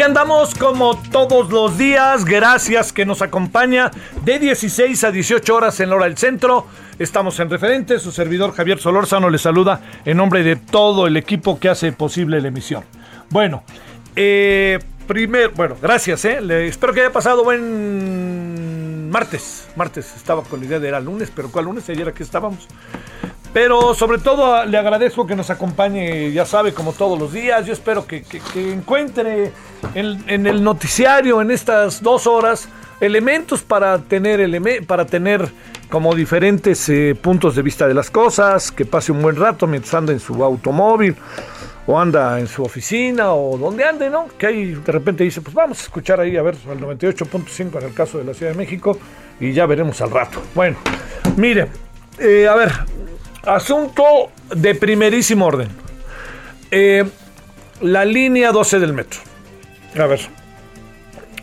Aquí andamos como todos los días, gracias que nos acompaña de 16 a 18 horas en la hora del centro. Estamos en referente, su servidor Javier Solórzano le saluda en nombre de todo el equipo que hace posible la emisión. Bueno, eh, primer, bueno, gracias, eh, le- espero que haya pasado buen martes. Martes estaba con la idea de era lunes, pero ¿cuál lunes? Ayer aquí estábamos. Pero sobre todo a- le agradezco que nos acompañe, ya sabe, como todos los días. Yo espero que, encuentre en, en el noticiario, en estas dos horas, elementos para tener, eleme- para tener como diferentes eh, puntos de vista de las cosas, que pase un buen rato mientras anda en su automóvil o anda en su oficina o donde ande, ¿no? Que ahí de repente dice, pues vamos a escuchar ahí, a ver, al 98.5 en el caso de la Ciudad de México y ya veremos al rato. Bueno, mire, eh, a ver, asunto de primerísimo orden. Eh, la línea 12 del metro. A ver,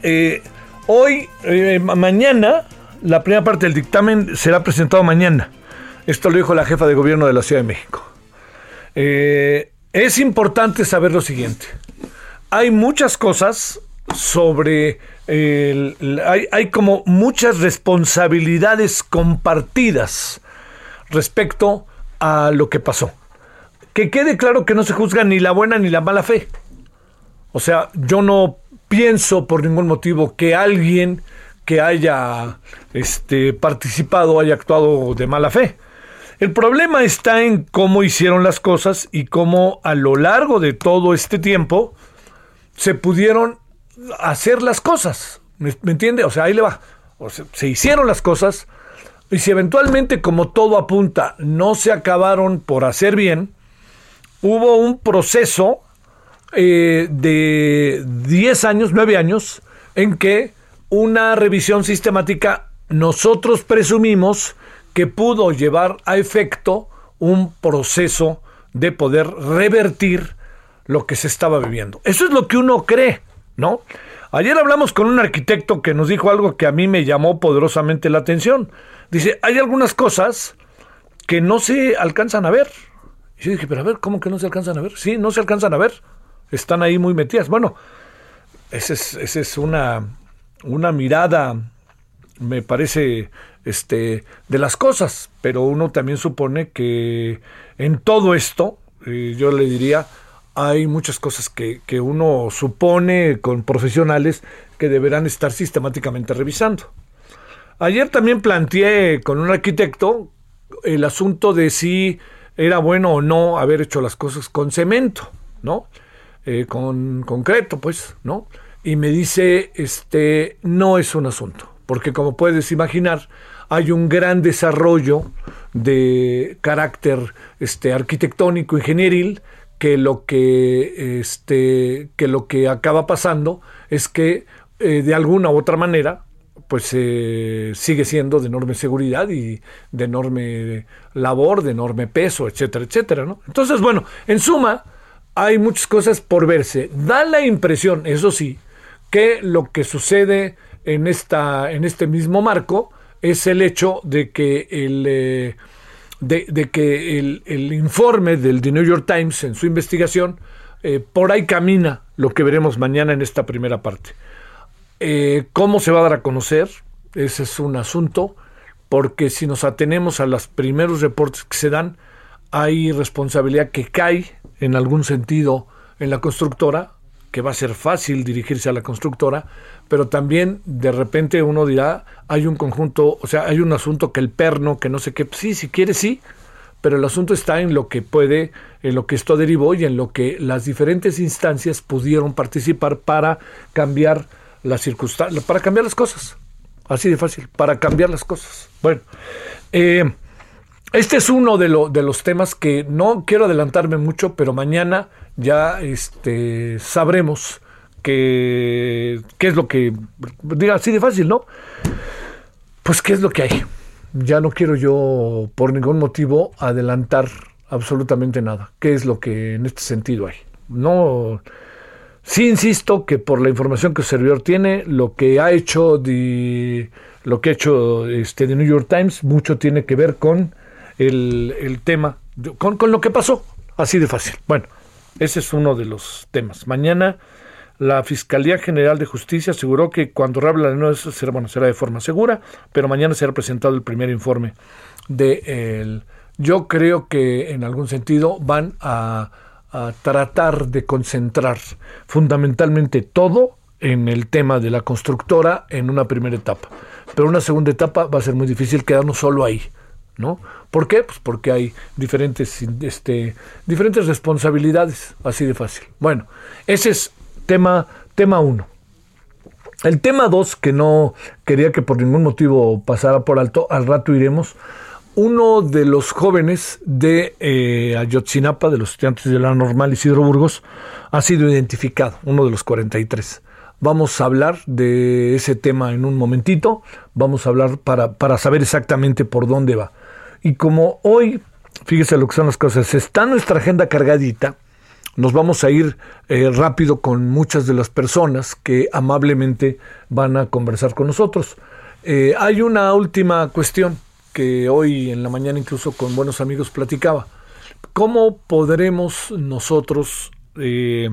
eh, hoy, eh, ma- mañana, la primera parte del dictamen será presentado mañana. Esto lo dijo la jefa de gobierno de la Ciudad de México. Es importante saber lo siguiente. Hay muchas cosas sobre... hay, hay como muchas responsabilidades compartidas respecto a lo que pasó. Que quede claro que no se juzga ni la buena ni la mala fe. O sea, yo no pienso por ningún motivo que alguien que haya este, participado haya actuado de mala fe. El problema está en cómo hicieron las cosas y cómo a lo largo de todo este tiempo se pudieron hacer las cosas. ¿Me, entiende? O sea, ahí le va. O se hicieron las cosas y si eventualmente, como todo apunta, no se acabaron por hacer bien, hubo un proceso eh, de 10 años, 9 años, en que una revisión sistemática nosotros presumimos que pudo llevar a efecto un proceso de poder revertir lo que se estaba viviendo. Eso es lo que uno cree, ¿no? Ayer hablamos con un arquitecto que nos dijo algo que a mí me llamó poderosamente la atención. Dice, hay algunas cosas que no se alcanzan a ver. Y yo dije, pero a ver, ¿cómo que no se alcanzan a ver? Sí, no se alcanzan a ver. Están ahí muy metidas. Bueno, esa es, una, una mirada, me parece, este, de las cosas. Pero uno también supone que en todo esto, eh, yo le diría, hay muchas cosas que, que uno supone con profesionales que deberán estar sistemáticamente revisando. Ayer también planteé con un arquitecto el asunto de si era bueno o no haber hecho las cosas con cemento, ¿no? Eh, con concreto, pues, ¿no? Y me dice, este, no es un asunto, porque como puedes imaginar, hay un gran desarrollo de carácter este, arquitectónico, ingenieril, que lo que, este, que lo que acaba pasando es que eh, de alguna u otra manera pues eh, sigue siendo de enorme seguridad y de enorme labor, de enorme peso, etcétera, etcétera, ¿no? Entonces, bueno, en suma, hay muchas cosas por verse. Da la impresión, eso sí, que lo que sucede en, esta, en este mismo marco es el hecho de que el... Eh, de, que el, informe del The New York Times en su investigación, eh, por ahí camina lo que veremos mañana en esta primera parte. Eh, ¿Cómo se va a dar a conocer? Ese es un asunto, porque si nos atenemos a los primeros reportes que se dan, hay responsabilidad que cae en algún sentido en la constructora, va a ser fácil dirigirse a la constructora, pero también de repente uno dirá, hay un conjunto, o sea, hay un asunto que el perno, que no sé qué, sí, si quiere sí, pero el asunto está en lo que puede, en lo que esto derivó y en lo que las diferentes instancias pudieron participar para cambiar las circunstancias, para cambiar las cosas. Así de fácil, para cambiar las cosas. Bueno, eh, este es uno de, los temas que no quiero adelantarme mucho, pero mañana ya este, sabremos qué es lo que, diga así de fácil, ¿no? Pues qué es lo que hay. Ya no quiero yo por ningún motivo adelantar absolutamente nada. ¿Qué es lo que en este sentido hay? No, sí insisto que por la información que el servidor tiene, lo que ha hecho de, lo que ha hecho este The New York Times mucho tiene que ver con el, tema, con, con lo que pasó, así de fácil. Bueno, ese es uno de los temas. Mañana la Fiscalía General de Justicia aseguró que cuando habla de eso será, bueno, será de forma segura, pero mañana será presentado el primer informe de él. Yo creo que en algún sentido van a, a tratar de concentrar fundamentalmente todo en el tema de la constructora en una primera etapa. Pero una segunda etapa va a ser muy difícil quedarnos solo ahí. ¿No? ¿Por qué? Pues porque hay diferentes, este, diferentes responsabilidades, así de fácil. Bueno, ese es tema, tema uno. El tema dos, que no quería que por ningún motivo pasara por alto, al rato iremos. Uno de los jóvenes de eh, Ayotzinapa, de los estudiantes de la normal Isidro Burgos, ha sido identificado, uno de los 43. Vamos a hablar de ese tema en un momentito, vamos a hablar para, para saber exactamente por dónde va. Y como hoy, fíjese lo que son las cosas, está nuestra agenda cargadita, nos vamos a ir eh, rápido con muchas de las personas que amablemente van a conversar con nosotros. Eh, hay una última cuestión que hoy en la mañana incluso con buenos amigos platicaba. ¿Cómo podremos nosotros, eh,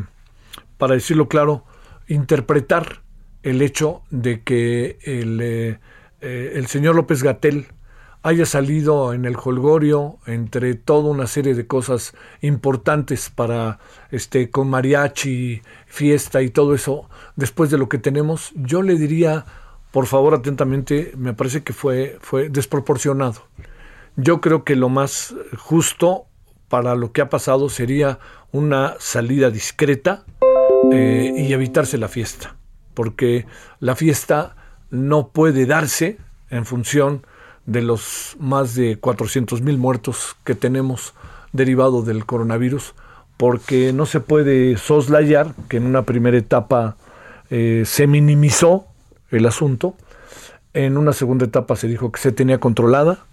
para decirlo claro, interpretar el hecho de que el, el señor López Gatel haya salido en el holgorio entre toda una serie de cosas importantes para este con mariachi, fiesta y todo eso, después de lo que tenemos, yo le diría, por favor, atentamente, me parece que fue fue desproporcionado. Yo creo que lo más justo para lo que ha pasado sería una salida discreta eh, y evitarse la fiesta, porque la fiesta no puede darse en función de los más de 400 mil muertos que tenemos derivado del coronavirus, porque no se puede soslayar que en una primera etapa eh, se minimizó el asunto, en una segunda etapa se dijo que se tenía controlada,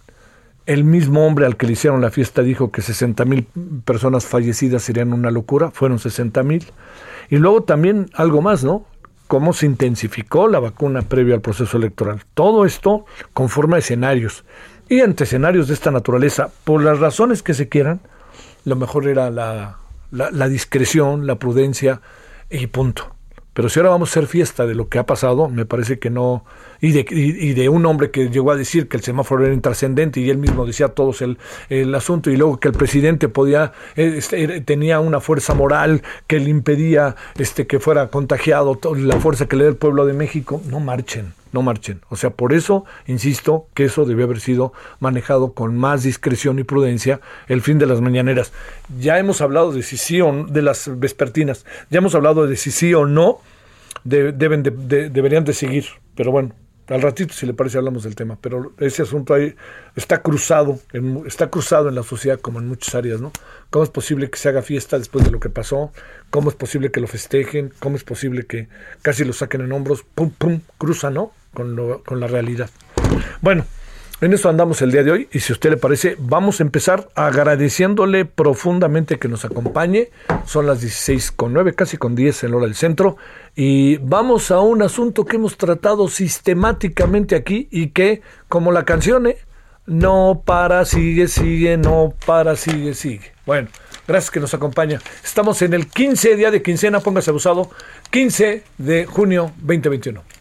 el mismo hombre al que le hicieron la fiesta dijo que 60 mil personas fallecidas serían una locura, fueron 60 mil, y luego también algo más, ¿no? Cómo se intensificó la vacuna previo al proceso electoral. Todo esto conforma escenarios. Y ante escenarios de esta naturaleza, por las razones que se quieran, lo mejor era la, la discreción, la prudencia y punto. Pero si ahora vamos a hacer fiesta de lo que ha pasado, me parece que no. Y de, y, de un hombre que llegó a decir que el semáforo era intrascendente y él mismo decía todos el, el asunto, y luego que el presidente podía, eh, este, tenía una fuerza moral que le impedía este, que fuera contagiado, la fuerza que le da el pueblo de México, no marchen no marchen. O sea, por eso, insisto, que eso debe haber sido manejado con más discreción y prudencia el fin de las mañaneras. Ya hemos hablado de si sí o no, de las vespertinas, ya hemos hablado de si sí o no deben deberían de seguir, pero bueno, Al ratito, si le parece, hablamos del tema, pero ese asunto ahí está cruzado, en, está cruzado en la sociedad como en muchas áreas, ¿no? ¿Cómo es posible que se haga fiesta después de lo que pasó? ¿Cómo es posible que lo festejen? ¿Cómo es posible que casi lo saquen en hombros? Pum, pum, cruza, ¿no? Con, lo, con la realidad. Bueno, en eso andamos el día de hoy y si a usted le parece, vamos a empezar agradeciéndole profundamente que nos acompañe. Son las 16 con 9, casi con 10 en hora del centro. Y vamos a un asunto que hemos tratado sistemáticamente aquí y que, como la canción, ¿eh? no para, sigue, sigue, no para, sigue, sigue. Bueno, gracias que nos acompaña. Estamos en el 15 día de quincena, póngase abusado, 15 de junio 2021.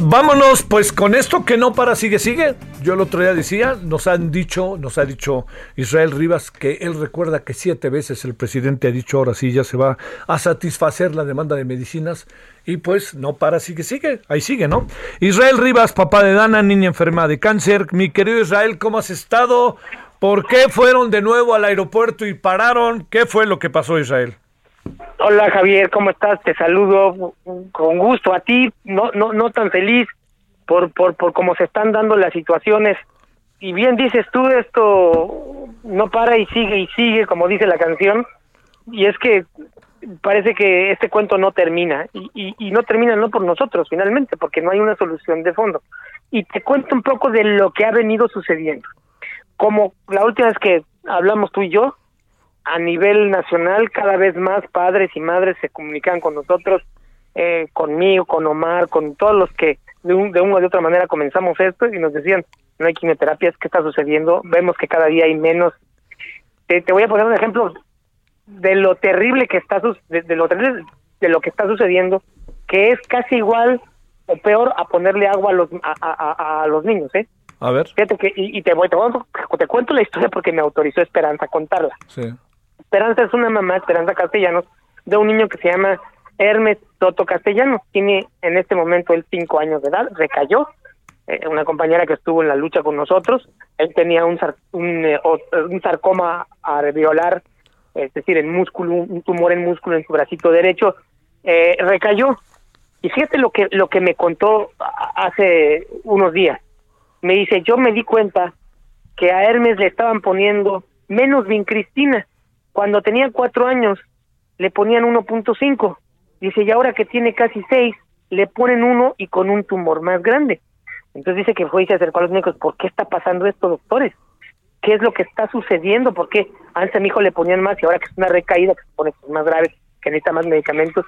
Vámonos pues con esto que no para, sigue, sigue. Yo el otro día decía, nos han dicho, nos ha dicho Israel Rivas que él recuerda que siete veces el presidente ha dicho ahora sí ya se va a satisfacer la demanda de medicinas y pues no para, sigue, sigue, ahí sigue, ¿no? Israel Rivas, papá de Dana, niña enferma de cáncer. Mi querido Israel, ¿cómo has estado? ¿Por qué fueron de nuevo al aeropuerto y pararon? ¿Qué fue lo que pasó, Israel? Hola Javier, ¿cómo estás? Te saludo con gusto a ti, no no no tan feliz por por por cómo se están dando las situaciones. Y bien dices tú, esto no para y sigue y sigue, como dice la canción. Y es que parece que este cuento no termina y, y, y no termina no por nosotros finalmente, porque no hay una solución de fondo. Y te cuento un poco de lo que ha venido sucediendo. Como la última vez que hablamos tú y yo, a nivel nacional cada vez más padres y madres se comunican con nosotros, eh, conmigo, con Omar, con todos los que de, un, de una o de otra manera comenzamos esto y nos decían, no hay quimioterapias, ¿qué está sucediendo? Vemos que cada día hay menos. Te, te voy a poner un ejemplo de lo terrible que está de, de lo terrible de lo que está sucediendo, que es casi igual o peor a ponerle agua a los a, a, a los niños, ¿eh? A ver. Fíjate que, y, y te, voy, te, voy, te cuento la historia porque me autorizó Esperanza a contarla. Sí. Esperanza es una mamá, Esperanza Castellanos, de un niño que se llama Hermes Toto Castellanos. Tiene en este momento él cinco años de edad, recayó. Eh, una compañera que estuvo en la lucha con nosotros, él tenía un, sar, un, eh, un sarcoma alveolar, es decir, en músculo, un tumor en músculo en su bracito derecho, eh, recayó. Y fíjate lo que, lo que me contó hace unos días. Me dice, yo me di cuenta que a Hermes le estaban poniendo menos vincristina cuando tenía cuatro años le ponían 1.5. Dice, y ahora que tiene casi seis, le ponen uno y con un tumor más grande. Entonces dice que fue y se acercó a los médicos, ¿por qué está pasando esto, doctores? ¿Qué es lo que está sucediendo? ¿Por qué antes a mi hijo le ponían más y ahora que es una recaída, que se pone más grave, que necesita más medicamentos,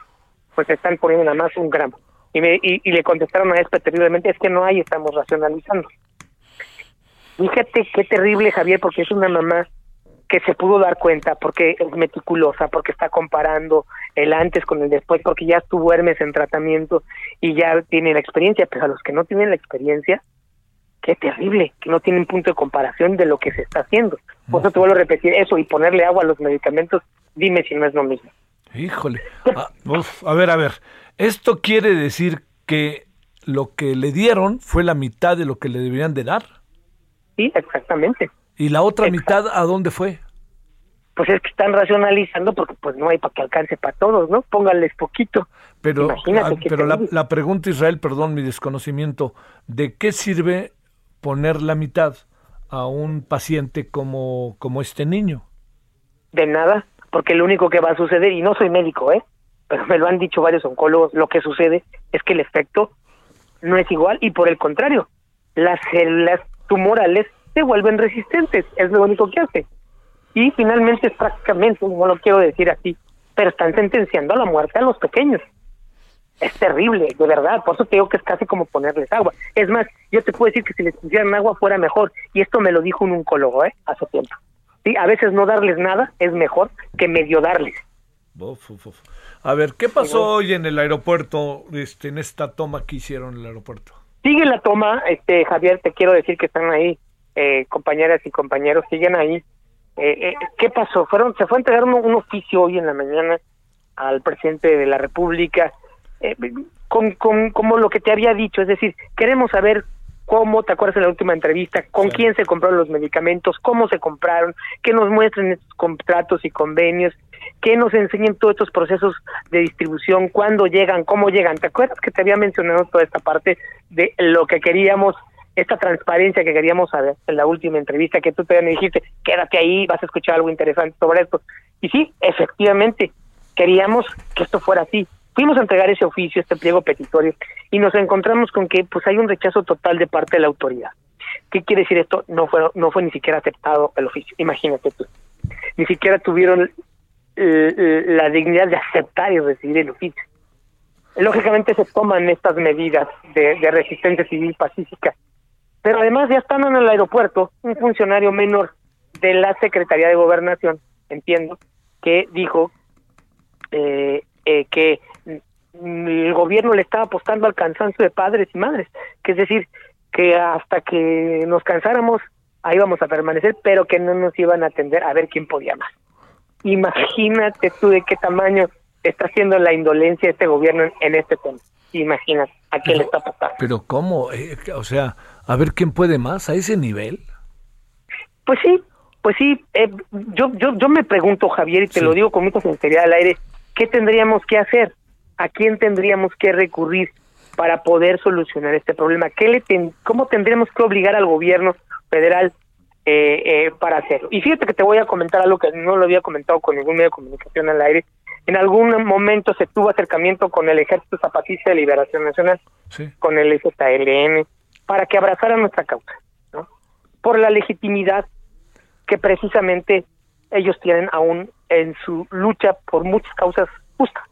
pues se están poniendo nada más un gramo? Y, me, y, le contestaron a esto terriblemente, es que no hay, estamos racionalizando. Fíjate qué terrible, Javier, porque es una mamá que se pudo dar cuenta porque es meticulosa, porque está comparando el antes con el después, porque ya estuvo Hermes en tratamiento y ya tiene la experiencia, pero a los que no tienen la experiencia, qué terrible, que no tienen punto de comparación de lo que se está haciendo. Por eso te vuelvo a repetir eso y ponerle agua a los medicamentos, dime si no es lo mismo. Híjole, a, uf, a ver, a ver, esto quiere decir que lo que le dieron fue la mitad de lo que le deberían de dar. Sí, exactamente. ¿Y la otra Exacto. mitad a dónde fue? Pues es que están racionalizando porque pues no hay para que alcance para todos, ¿no? Pónganles poquito. Pero, a, pero la, la, pregunta, Israel, perdón mi desconocimiento, ¿de qué sirve poner la mitad a un paciente como, como este niño? De nada, porque lo único que va a suceder, y no soy médico, ¿eh? Pero me lo han dicho varios oncólogos, lo que sucede es que el efecto no es igual y por el contrario, las células tumorales se vuelven resistentes, es lo único que hace. Y finalmente es prácticamente, no lo quiero decir así, pero están sentenciando a la muerte a los pequeños. Es terrible, de verdad, por eso te digo que es casi como ponerles agua. Es más, yo te puedo decir que si les pusieran agua fuera mejor, y esto me lo dijo un oncólogo, ¿eh? Hace tiempo. Sí, a veces no darles nada es mejor que medio darles. Uf, uf, uf. A ver, ¿qué pasó hoy en el aeropuerto, este, en esta toma que hicieron en el aeropuerto? Sigue la toma, este Javier, te quiero decir que están ahí, eh, compañeras y compañeros, siguen ahí. Eh, eh, ¿Qué pasó? Fueron, se fue a entregar un, un oficio hoy en la mañana al presidente de la República, eh, con, con, como lo que te había dicho, es decir, queremos saber cómo, ¿te acuerdas en la última entrevista? ¿Con Sí. quién se compraron los medicamentos? ¿Cómo se compraron? Que nos muestren estos contratos y convenios, que nos enseñen todos estos procesos de distribución, cuándo llegan, cómo llegan. ¿Te acuerdas que te había mencionado toda esta parte de lo que queríamos, esta transparencia que queríamos saber en la última entrevista que tú te me dijiste, quédate ahí, vas a escuchar algo interesante sobre esto? Y sí, efectivamente, queríamos que esto fuera así. Fuimos a entregar ese oficio, este pliego petitorio, y nos encontramos con que pues hay un rechazo total de parte de la autoridad. ¿Qué quiere decir esto? No fue, no fue ni siquiera aceptado el oficio, imagínate tú. Ni siquiera tuvieron eh, eh, la dignidad de aceptar y recibir el oficio. Lógicamente se toman estas medidas de, de resistencia civil pacífica, pero además ya están en el aeropuerto un funcionario menor de la Secretaría de Gobernación, entiendo, que dijo eh, eh, que el gobierno le estaba apostando al cansancio de padres y madres, que es decir, que hasta que nos cansáramos ahí vamos a permanecer, pero que no nos iban a atender a ver quién podía más. Imagínate tú de qué tamaño está haciendo la indolencia de este gobierno en, en este tema. Imagínate a qué le está pasando. Pero ¿cómo? Eh, o sea, a ver quién puede más a ese nivel. Pues sí, pues sí. eh, yo, yo, yo me pregunto, Javier, y te Sí. lo digo con mucha sinceridad al aire, ¿qué tendríamos que hacer? ¿A quién tendríamos que recurrir para poder solucionar este problema? ¿Qué le ten- ¿Cómo tendríamos que obligar al gobierno federal eh, eh, para hacerlo? Y fíjate que te voy a comentar algo que no lo había comentado con ningún medio de comunicación al aire. En algún momento se tuvo acercamiento con el Ejército Zapatista de Liberación Nacional Sí. con el ZLN para que abrazara nuestra causa, ¿no? Por la legitimidad que precisamente ellos tienen aún en su lucha por muchas causas justas.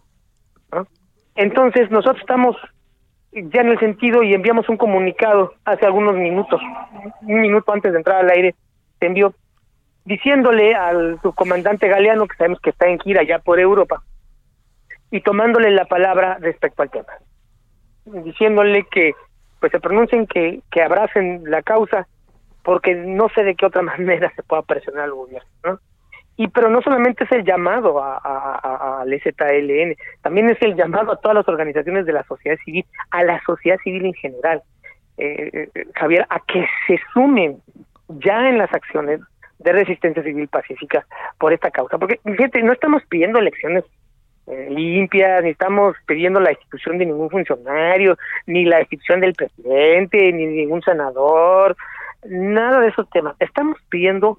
Entonces nosotros estamos ya en el sentido y enviamos un comunicado hace algunos minutos, un minuto antes de entrar al aire, se envió diciéndole al subcomandante Galeano, que sabemos que está en gira ya por Europa, y tomándole la palabra respecto al tema diciéndole que pues se pronuncien que, que abracen la causa porque no sé de qué otra manera se pueda presionar al gobierno ¿no? y pero no solamente es el llamado a, a, a- al ZLN también es el llamado a todas las organizaciones de la sociedad civil a la sociedad civil en general eh, eh, Javier a que se sumen ya en las acciones de resistencia civil pacífica por esta causa porque fíjate no estamos pidiendo elecciones eh, limpias, ni estamos pidiendo la destitución de ningún funcionario, ni la destitución del presidente, ni ningún senador, nada de esos temas. Estamos pidiendo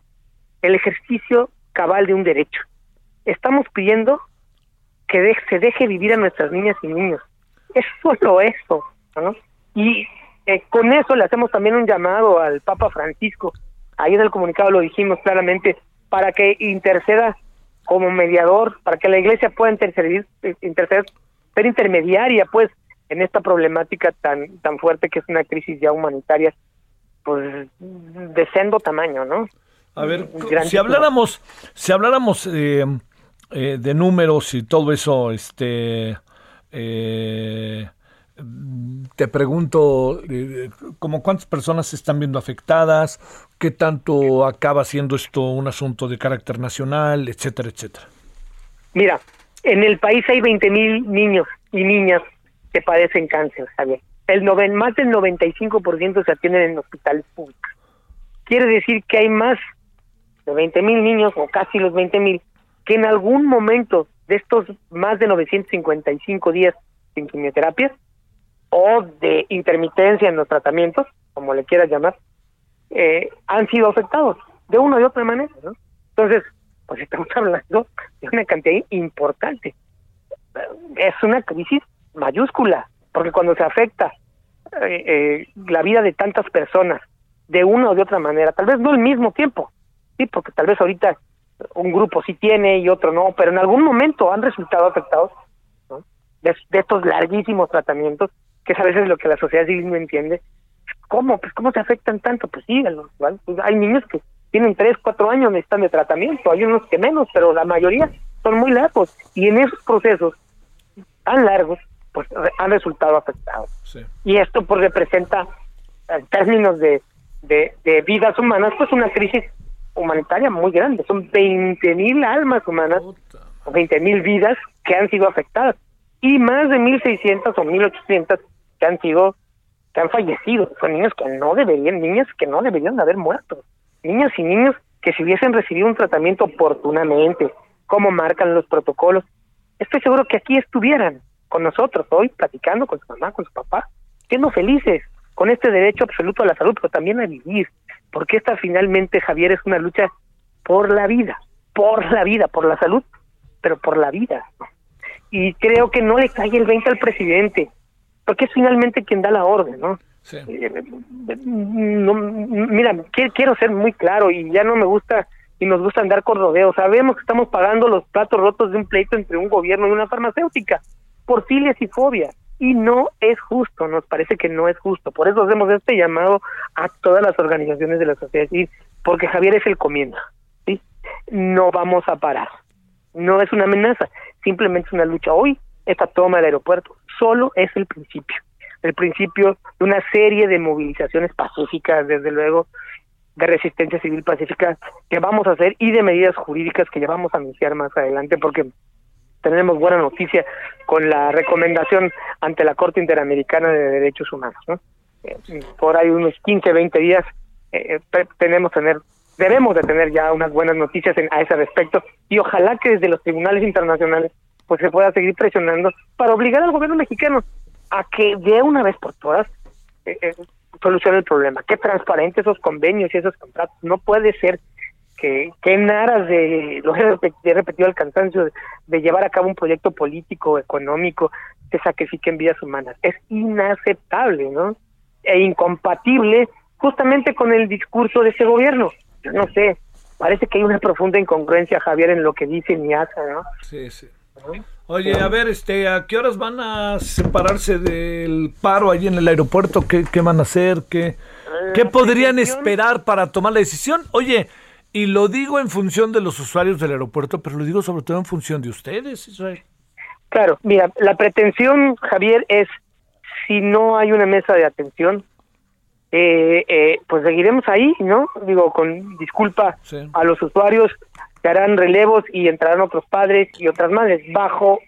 el ejercicio cabal de un derecho. Estamos pidiendo que de- se deje vivir a nuestras niñas y niños. Es solo eso, ¿no? Y eh, con eso le hacemos también un llamado al Papa Francisco. Ahí en el comunicado lo dijimos claramente, para que interceda como mediador, para que la iglesia pueda interceder, eh, interceder ser intermediaria, pues, en esta problemática tan tan fuerte que es una crisis ya humanitaria, pues, de sendo tamaño, ¿no? A ver, si habláramos, si habláramos eh, eh, de números y todo eso, este, eh, te pregunto, eh, como cuántas personas se están viendo afectadas, qué tanto acaba siendo esto un asunto de carácter nacional, etcétera, etcétera. Mira, en el país hay 20 mil niños y niñas que padecen cáncer, Javier. El noven, más del 95% se atienden en hospitales públicos. Quiere decir que hay más de 20 mil niños, o casi los 20 mil, que en algún momento de estos más de 955 días sin quimioterapia o de intermitencia en los tratamientos, como le quieras llamar, eh, han sido afectados de una u otra manera. Entonces, pues estamos hablando de una cantidad importante. Es una crisis mayúscula, porque cuando se afecta eh, eh, la vida de tantas personas de una o de otra manera, tal vez no al mismo tiempo, sí, porque tal vez ahorita un grupo sí tiene y otro no, pero en algún momento han resultado afectados de, de estos larguísimos tratamientos, que es a veces lo que la sociedad civil no entiende. ¿Cómo? Pues ¿cómo se afectan tanto? Pues sí, ¿vale? Pues hay niños que tienen 3, 4 años necesitan de tratamiento, hay unos que menos, pero la mayoría son muy largos y en esos procesos tan largos, pues han resultado afectados. Y esto pues representa, en términos de, de, de vidas humanas, pues una crisis humanitaria muy grande. Son 20 mil almas humanas, o 20 mil vidas que han sido afectadas y más de 1.600 o 1.800 que han sido, que han fallecido. Son niños que no deberían, niñas que no deberían haber muerto. Niñas y niños que si hubiesen recibido un tratamiento oportunamente, como marcan los protocolos, estoy seguro que aquí estuvieran con nosotros hoy, platicando con su mamá, con su papá, siendo felices, con este derecho absoluto a la salud, pero también a vivir, porque esta finalmente, Javier, es una lucha por la vida, por la vida, por la salud, pero por la vida. Y creo que no le cae el 20 al presidente, porque es finalmente quien da la orden, ¿no? Eh, mira, quiero ser muy claro y ya no me gusta y nos gusta andar con rodeos. Sabemos que estamos pagando los platos rotos de un pleito entre un gobierno y una farmacéutica por filias y fobia y no es justo, nos parece que no es justo. Por eso hacemos este llamado a todas las organizaciones de la sociedad civil, porque Javier es el comienzo, ¿sí? No vamos a parar. No es una amenaza, simplemente es una lucha. Hoy, esta toma del aeropuerto solo es el principio, el principio de una serie de movilizaciones pacíficas, desde luego, de resistencia civil pacífica que vamos a hacer y de medidas jurídicas que ya vamos a anunciar más adelante, porque tenemos buena noticia con la recomendación ante la Corte Interamericana de Derechos Humanos. ¿no? Eh, por ahí unos 15, 20 días eh, tenemos tener debemos de tener ya unas buenas noticias en, a ese respecto y ojalá que desde los tribunales internacionales pues se pueda seguir presionando para obligar al gobierno mexicano a que de una vez por todas eh, eh solucione el problema, que transparente esos convenios y esos contratos. No puede ser que, que en aras de, lo he repetido al cansancio, de, llevar a cabo un proyecto político, económico, se sacrifiquen vidas humanas. Es inaceptable, ¿no? E incompatible justamente con el discurso de ese gobierno. Yo no sé, parece que hay una profunda incongruencia, Javier, en lo que dice y ¿no? Sí, sí. Oye, a ver, este, ¿a qué horas van a separarse del paro allí en el aeropuerto? ¿Qué, qué van a hacer? ¿Qué, ¿Qué podrían esperar para tomar la decisión? Oye, y lo digo en función de los usuarios del aeropuerto, pero lo digo sobre todo en función de ustedes, Israel. Claro, mira, la pretensión, Javier, es si no hay una mesa de atención, eh, eh, pues seguiremos ahí, ¿no? Digo, con disculpa a los usuarios, que harán relevos y entrarán otros padres y otras madres, bajo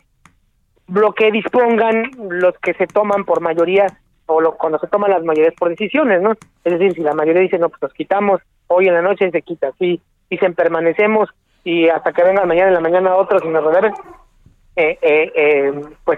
lo que dispongan los que se toman por mayoría o lo, cuando se toman las mayorías por decisiones, ¿no? Es decir, si la mayoría dice, no, pues nos quitamos, hoy en la noche se quita, si dicen permanecemos y hasta que venga mañana en la mañana otros y nos releven, eh, eh, eh, pues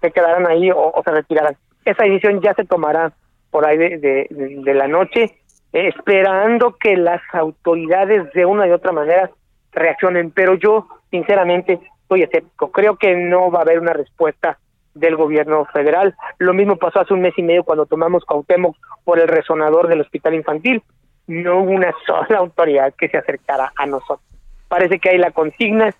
se quedarán ahí o, se retirarán. Esa decisión ya se tomará por ahí de, de, la noche, esperando que las autoridades de una y otra manera reaccionen, pero yo sinceramente soy escéptico, creo que no va a haber una respuesta del gobierno federal. Lo mismo pasó hace un mes y medio cuando tomamos Cuauhtémoc por el resonador del hospital infantil. No hubo una sola autoridad que se acercara a nosotros. Parece que hay la consigna,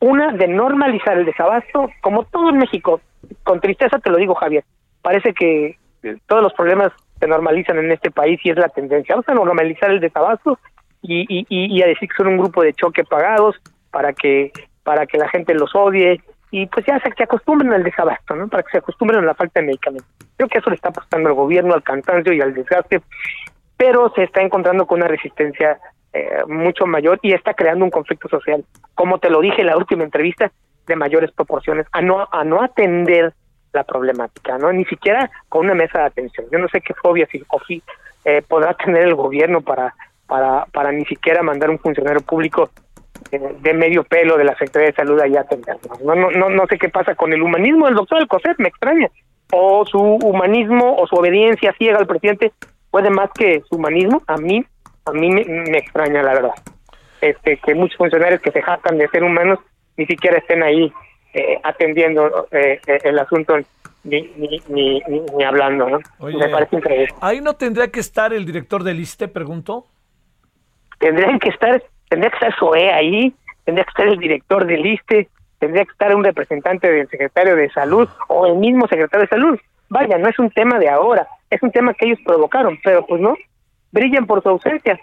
una de normalizar el desabasto, como todo en México. Con tristeza te lo digo, Javier. Parece que todos los problemas se normalizan en este país y es la tendencia. Vamos a normalizar el desabasto y, y, y a decir que son un grupo de choque pagados para que para que la gente los odie y pues ya se, acostumbren al desabasto, ¿no? Para que se acostumbren a la falta de medicamentos. Creo que eso le está apostando al gobierno, al cansancio y al desgaste, pero se está encontrando con una resistencia eh, mucho mayor y está creando un conflicto social, como te lo dije en la última entrevista, de mayores proporciones, a no, a no atender la problemática, ¿no? Ni siquiera con una mesa de atención. Yo no sé qué fobia si, o eh, podrá tener el gobierno para, para, para ni siquiera mandar un funcionario público de medio pelo de la Secretaría de Salud allá No, no, no, no sé qué pasa con el humanismo del doctor Alcocer, me extraña. O su humanismo o su obediencia ciega al presidente puede más que su humanismo, a mí, a mí me, extraña la verdad. Este, que muchos funcionarios que se jactan de ser humanos ni siquiera estén ahí eh, atendiendo eh, eh, el asunto ni, ni, ni, ni hablando, ¿no? me parece increíble. ¿Ahí no tendría que estar el director del ISTE, pregunto? tendrían que estar, tendría que estar SOE ahí, tendría que estar el director del ISTE, tendría que estar un representante del secretario de salud o el mismo secretario de salud. Vaya, no es un tema de ahora, es un tema que ellos provocaron, pero pues no, brillan por su ausencia.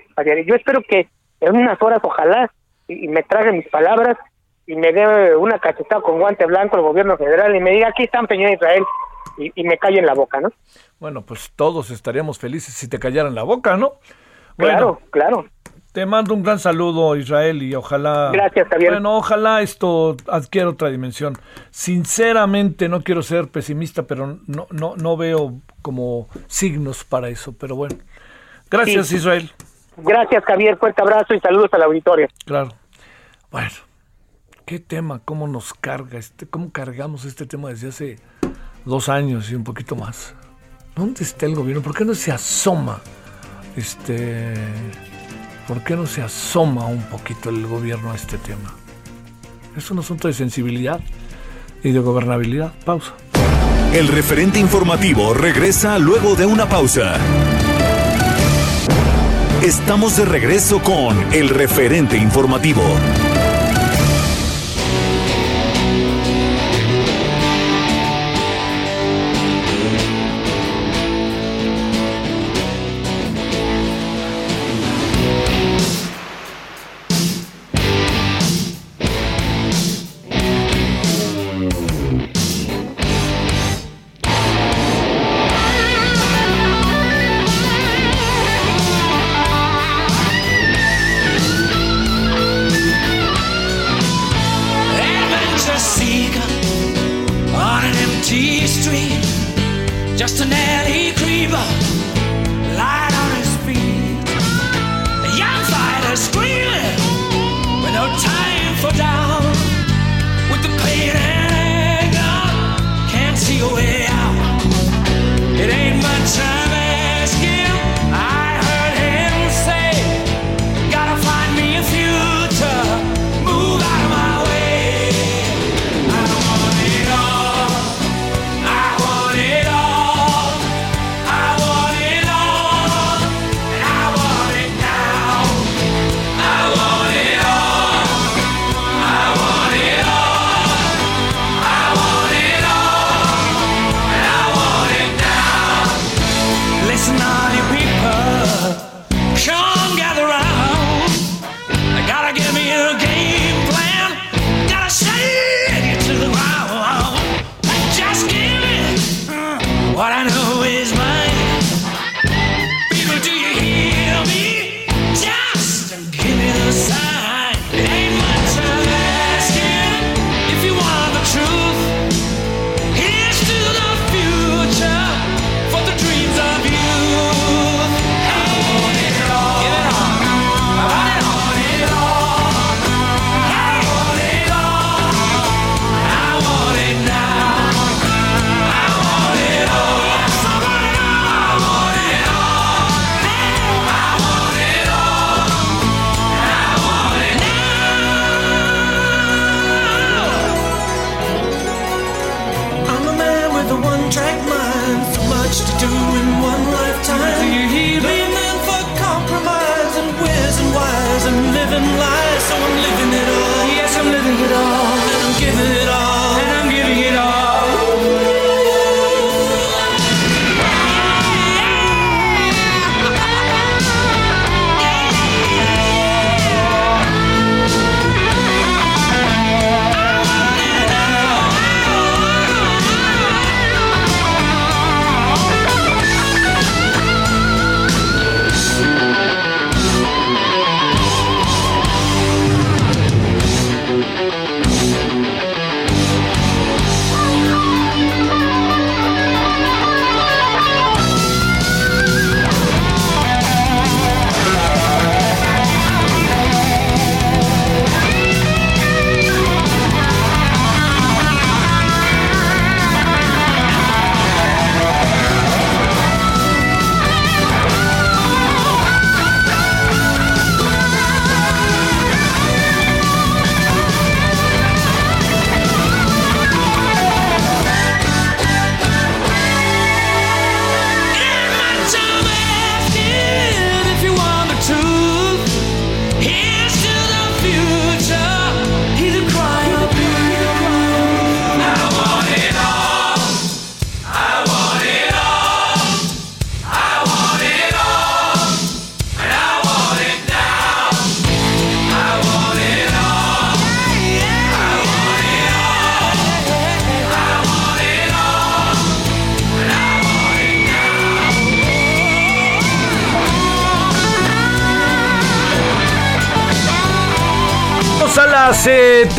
Yo espero que en unas horas, ojalá, y, me traguen mis palabras y me dé una cachetada con guante blanco el gobierno federal y me diga, aquí están Peñón Israel, y, y me callen la boca, ¿no? Bueno, pues todos estaríamos felices si te callaran la boca, ¿no? Claro, claro. Te mando un gran saludo, Israel, y ojalá. Gracias, Javier. Bueno, ojalá esto adquiera otra dimensión. Sinceramente, no quiero ser pesimista, pero no, no, no veo como signos para eso. Pero bueno, gracias. Israel. Gracias, Javier. Fuerte abrazo y saludos al auditorio. Claro. Bueno, qué tema, cómo nos carga, este, cómo cargamos este tema desde hace dos años y un poquito más. ¿Dónde está el gobierno? ¿Por qué no se asoma? Este ¿Por qué no se asoma un poquito el gobierno a este tema? Es un asunto de sensibilidad y de gobernabilidad. Pausa. El referente informativo regresa luego de una pausa. Estamos de regreso con el referente informativo.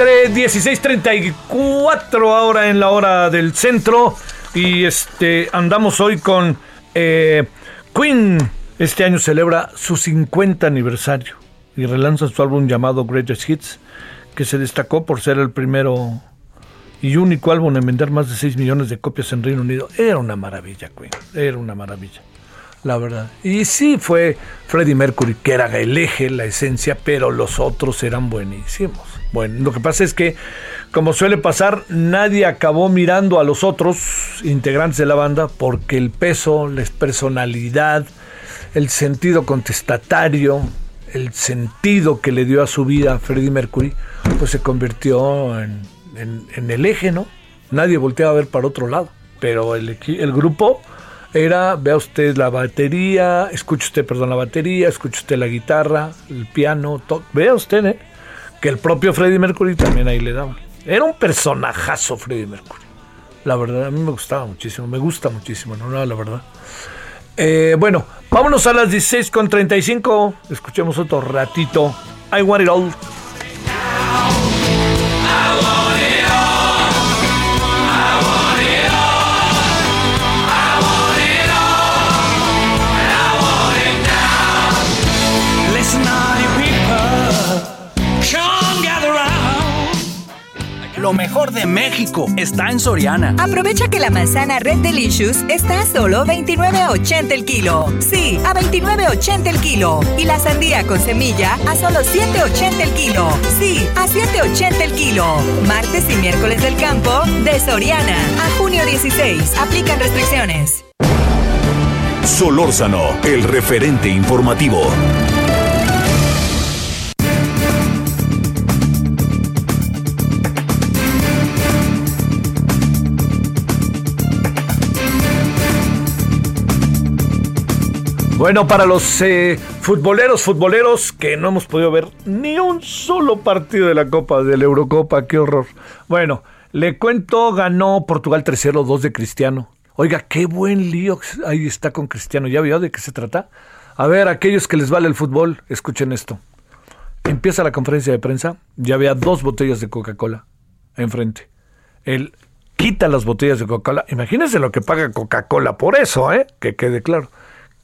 16:34 ahora en la hora del centro y este andamos hoy con eh, Queen. Este año celebra su 50 aniversario y relanza su álbum llamado Greatest Hits, que se destacó por ser el primero y único álbum en vender más de 6 millones de copias en Reino Unido. Era una maravilla, Queen. Era una maravilla. La verdad. Y sí fue Freddie Mercury, que era el eje, la esencia, pero los otros eran buenísimos. Bueno, lo que pasa es que, como suele pasar, nadie acabó mirando a los otros integrantes de la banda porque el peso, la personalidad, el sentido contestatario, el sentido que le dio a su vida Freddie Mercury, pues se convirtió en, en- el eje, ¿no? Nadie volteaba a ver para otro lado, pero el, el grupo era, vea usted la batería, escuche usted, perdón, la batería, escuche usted la guitarra, el piano, todo, vea usted, ¿eh? Que el propio Freddie Mercury también ahí le daba. Era un personajazo Freddie Mercury. La verdad, a mí me gustaba muchísimo, me gusta muchísimo, no, no, la verdad. Eh, bueno, vámonos a las 16.35. Escuchemos otro ratito. I want it all. Lo mejor de México está en Soriana. Aprovecha que la manzana Red Delicious está a solo 29.80 el kilo. Sí, a 29.80 el kilo. Y la sandía con semilla a solo 7.80 el kilo. Sí, a 7.80 el kilo. Martes y miércoles del campo de Soriana. A junio 16. Aplican restricciones. Solórzano, el referente informativo. Bueno, para los eh, futboleros, futboleros que no hemos podido ver ni un solo partido de la Copa, de la Eurocopa, qué horror. Bueno, le cuento, ganó Portugal 3-0, 2 de Cristiano. Oiga, qué buen lío ahí está con Cristiano. ¿Ya vio de qué se trata? A ver, aquellos que les vale el fútbol, escuchen esto. Empieza la conferencia de prensa, ya había dos botellas de Coca-Cola enfrente. Él quita las botellas de Coca-Cola. Imagínense lo que paga Coca-Cola por eso, ¿eh? Que quede claro.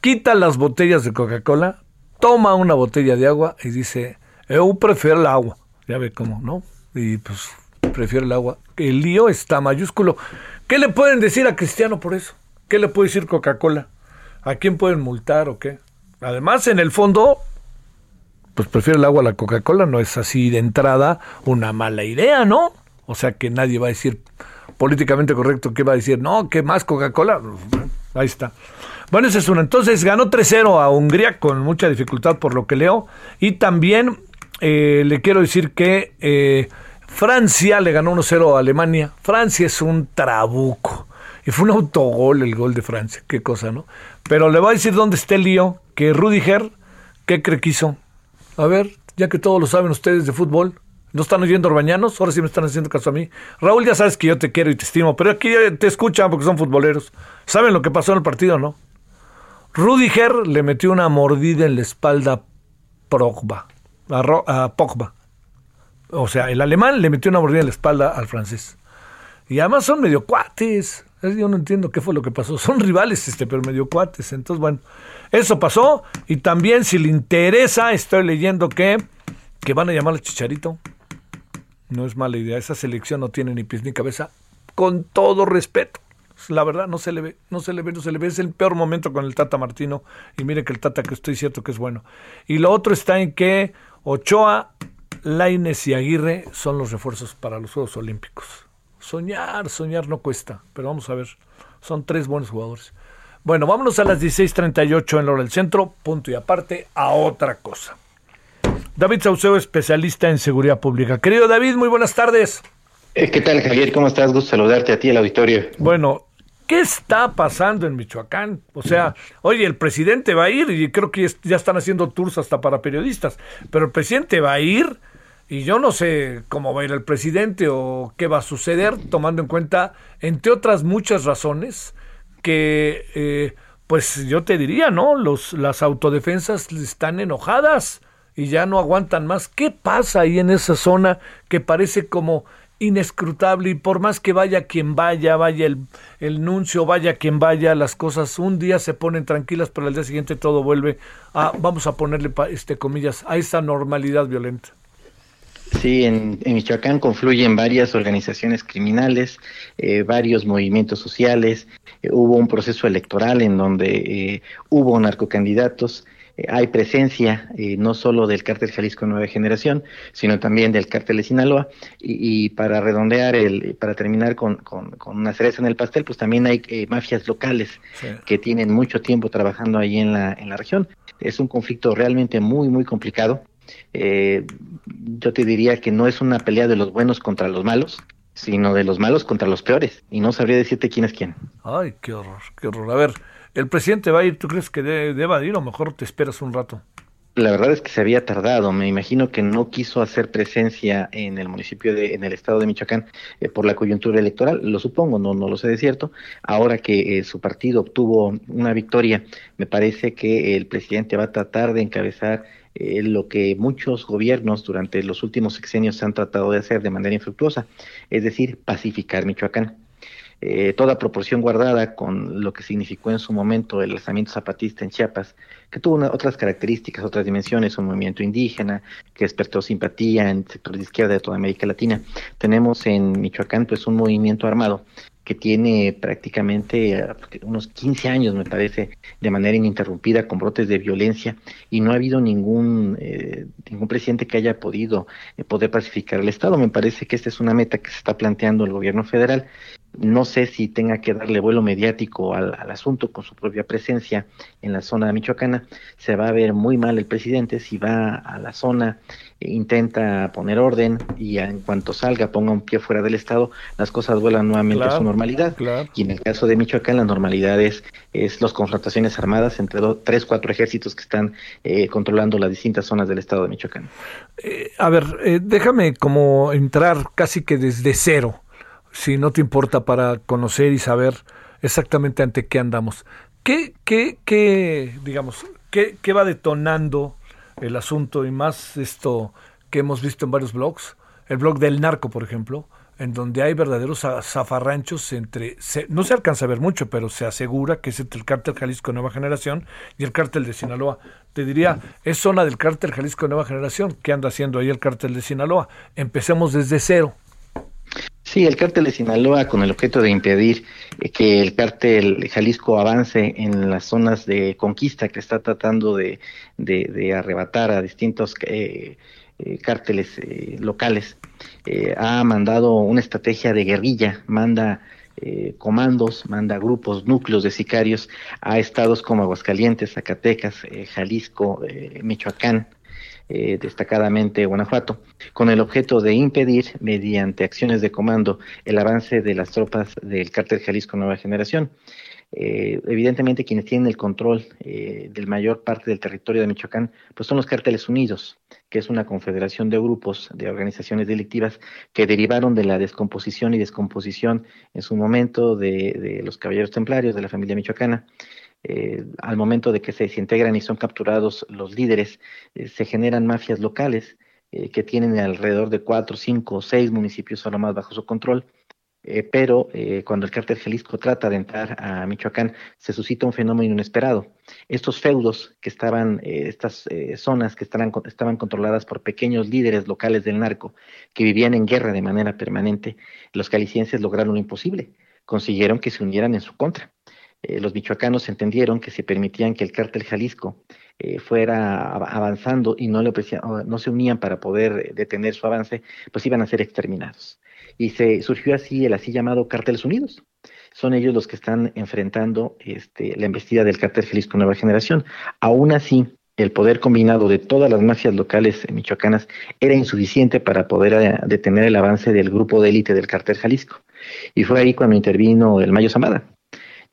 Quita las botellas de Coca-Cola, toma una botella de agua y dice, yo prefiero el agua. Ya ve cómo, ¿no? Y pues prefiero el agua. El lío está mayúsculo. ¿Qué le pueden decir a Cristiano por eso? ¿Qué le puede decir Coca-Cola? ¿A quién pueden multar o qué? Además, en el fondo, pues prefiero el agua a la Coca-Cola, no es así de entrada una mala idea, ¿no? O sea que nadie va a decir políticamente correcto, ¿qué va a decir? No, ¿qué más Coca-Cola? Ahí está. Bueno, ese es uno. Entonces ganó 3-0 a Hungría con mucha dificultad por lo que leo. Y también eh, le quiero decir que eh, Francia le ganó 1-0 a Alemania. Francia es un trabuco. Y fue un autogol el gol de Francia. Qué cosa, ¿no? Pero le voy a decir dónde está el lío. Que Rudiger, ¿qué cree que hizo? A ver, ya que todos lo saben ustedes de fútbol. ¿No están oyendo orbañanos? Ahora sí me están haciendo caso a mí. Raúl, ya sabes que yo te quiero y te estimo, pero aquí te escuchan porque son futboleros. ¿Saben lo que pasó en el partido, no? Rudiger le metió una mordida en la espalda a Pogba. A, Pogba. O sea, el alemán le metió una mordida en la espalda al francés. Y además son medio cuates. Es- Yo no entiendo qué fue lo que pasó. Son rivales, este, pero medio cuates. Entonces, bueno, eso pasó. Y también, si le interesa, estoy leyendo que, que van a llamar al Chicharito. No es mala idea. Esa selección no tiene ni pies ni cabeza. Con todo respeto. La verdad, no se le ve, no se le ve, no se le ve. Es el peor momento con el Tata Martino. Y mire que el Tata, que estoy cierto que es bueno. Y lo otro está en que Ochoa, Laines y Aguirre son los refuerzos para los Juegos Olímpicos. Soñar, soñar no cuesta. Pero vamos a ver. Son tres buenos jugadores. Bueno, vámonos a las 16.38 en la del centro. Punto y aparte a otra cosa. David Sauceo, especialista en seguridad pública. Querido David, muy buenas tardes. Eh, ¿Qué tal, Javier? ¿Cómo estás? Gusto saludarte a ti, al auditorio. Bueno, ¿qué está pasando en Michoacán? O sea, oye, el presidente va a ir y creo que ya están haciendo tours hasta para periodistas, pero el presidente va a ir y yo no sé cómo va a ir el presidente o qué va a suceder, tomando en cuenta, entre otras muchas razones, que, eh, pues yo te diría, ¿no? Los, las autodefensas están enojadas y ya no aguantan más. ¿Qué pasa ahí en esa zona que parece como inescrutable y por más que vaya quien vaya, vaya el, el nuncio, vaya quien vaya, las cosas un día se ponen tranquilas, pero al día siguiente todo vuelve a, vamos a ponerle este comillas, a esa normalidad violenta. Sí, en, Michoacán confluyen varias organizaciones criminales, eh, varios movimientos sociales, eh, hubo un proceso electoral en donde eh, hubo narcocandidatos, hay presencia no solo del cártel Jalisco Nueva Generación, sino también del cártel de Sinaloa, y, para redondear, el, para terminar con, con, una cereza en el pastel, pues también hay mafias locales que tienen mucho tiempo trabajando ahí en la, en la región. Es un conflicto realmente muy, muy complicado eh, yo te diría que no es una pelea de los buenos contra los malos, sino de los malos contra los peores. Y no sabría decirte quién es quién. Ay, qué horror, qué horror. A ver, ¿el presidente va a ir? ¿Tú crees que deba ir o mejor te esperas un rato? La verdad es que se había tardado. Me imagino que no quiso hacer presencia en el municipio de, en el estado de Michoacán eh, por la coyuntura electoral. Lo supongo, no, no lo sé de cierto. Ahora que eh, su partido obtuvo una victoria, me parece que el presidente va a tratar de encabezar eh, lo que muchos gobiernos durante los últimos sexenios han tratado de hacer de manera infructuosa, es decir, pacificar Michoacán. Eh, toda proporción guardada con lo que significó en su momento el lanzamiento zapatista en Chiapas, que tuvo otras características, otras dimensiones, un movimiento indígena que despertó simpatía en sectores de izquierda de toda América Latina. Tenemos en Michoacán pues un movimiento armado que tiene prácticamente eh, unos 15 años, me parece, de manera ininterrumpida con brotes de violencia y no ha habido ningún eh, ningún presidente que haya podido eh, poder pacificar el Estado. Me parece que esta es una meta que se está planteando el gobierno federal no sé si tenga que darle vuelo mediático al, asunto con su propia presencia en la zona de michoacana. Se va a ver muy mal el presidente si va a la zona, e intenta poner orden y en cuanto salga ponga un pie fuera del Estado, las cosas vuelan nuevamente a su normalidad. Y en el caso de Michoacán, la normalidad es, es las confrontaciones armadas entre dos, tres, cuatro ejércitos que están eh, controlando las distintas zonas del Estado de Michoacán. Eh, a ver, eh, déjame como entrar casi que desde cero si no te importa, para conocer y saber exactamente ante qué andamos. ¿Qué, qué, qué digamos, qué, qué va detonando el asunto y más esto que hemos visto en varios blogs? El blog del narco, por ejemplo, en donde hay verdaderos zafarranchos entre, no se alcanza a ver mucho, pero se asegura que es entre el cártel Jalisco Nueva Generación y el cártel de Sinaloa. Te diría, es zona del cártel Jalisco Nueva Generación. ¿Qué anda haciendo ahí el cártel de Sinaloa? Empecemos desde cero. Sí, el cártel de Sinaloa con el objeto de impedir eh, que el cártel Jalisco avance en las zonas de conquista que está tratando de, arrebatar a distintos eh, eh, cárteles locales, ha mandado una estrategia de guerrilla, manda comandos, manda grupos, núcleos de sicarios a estados como Aguascalientes, Zacatecas, Jalisco, Michoacán, eh, destacadamente Guanajuato, con el objeto de impedir, mediante acciones de comando, el avance de las tropas del cártel Jalisco Nueva Generación. Eh, evidentemente quienes tienen el control eh, del mayor parte del territorio de Michoacán, pues son los cárteles unidos, que es una confederación de grupos, de organizaciones delictivas que derivaron de la descomposición y descomposición en su momento de, de los caballeros templarios de la familia michoacana. Eh, al momento de que se desintegran y son capturados los líderes, eh, se generan mafias locales eh, que tienen alrededor de cuatro, cinco o seis municipios lo más bajo su control. pero cuando el cártel Jalisco trata de entrar a Michoacán, se suscita un fenómeno inesperado. Estos feudos que estaban, estas zonas que estaban, estaban controladas por pequeños líderes locales del narco, que vivían en guerra de manera permanente, los calicienses lograron lo imposible, consiguieron que se unieran en su contra eh, los michoacanos entendieron que si permitían que el cártel Jalisco eh, fuera avanzando y no, le se unían para poder detener su avance, pues iban a ser exterminados. Y se surgió así el así llamado Cárteles Unidos. Son ellos los que están enfrentando este, la embestida del cártel Jalisco Nueva Generación. Aún así, el poder combinado de todas las mafias locales michoacanas era insuficiente para poder eh, detener el avance del grupo de élite del cártel Jalisco. Y fue ahí cuando intervino el Mayo Zamada,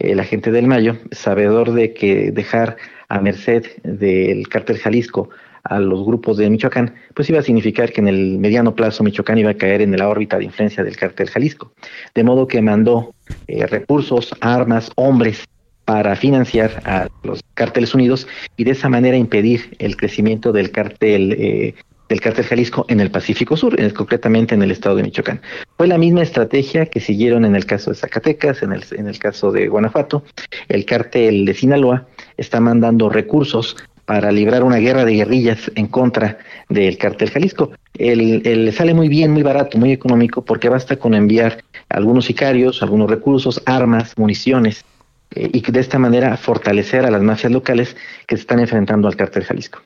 el agente del Mayo, sabedor de que dejar a merced del cártel Jalisco a los grupos de Michoacán, pues iba a significar que en el mediano plazo Michoacán iba a caer en la órbita de influencia del cártel Jalisco. De modo que mandó eh, recursos, armas, hombres para financiar a los cárteles unidos y de esa manera impedir el crecimiento del cártel eh, del cártel Jalisco en el Pacífico Sur, concretamente en el estado de Michoacán. Fue la misma estrategia que siguieron en el caso de Zacatecas, en el, en el caso de Guanajuato. El cártel de Sinaloa está mandando recursos para librar una guerra de guerrillas en contra del cártel Jalisco. El, sale muy bien, muy barato, muy económico, porque basta con enviar algunos sicarios, algunos recursos, armas, municiones, eh, y de esta manera fortalecer a las mafias locales que se están enfrentando al cártel Jalisco.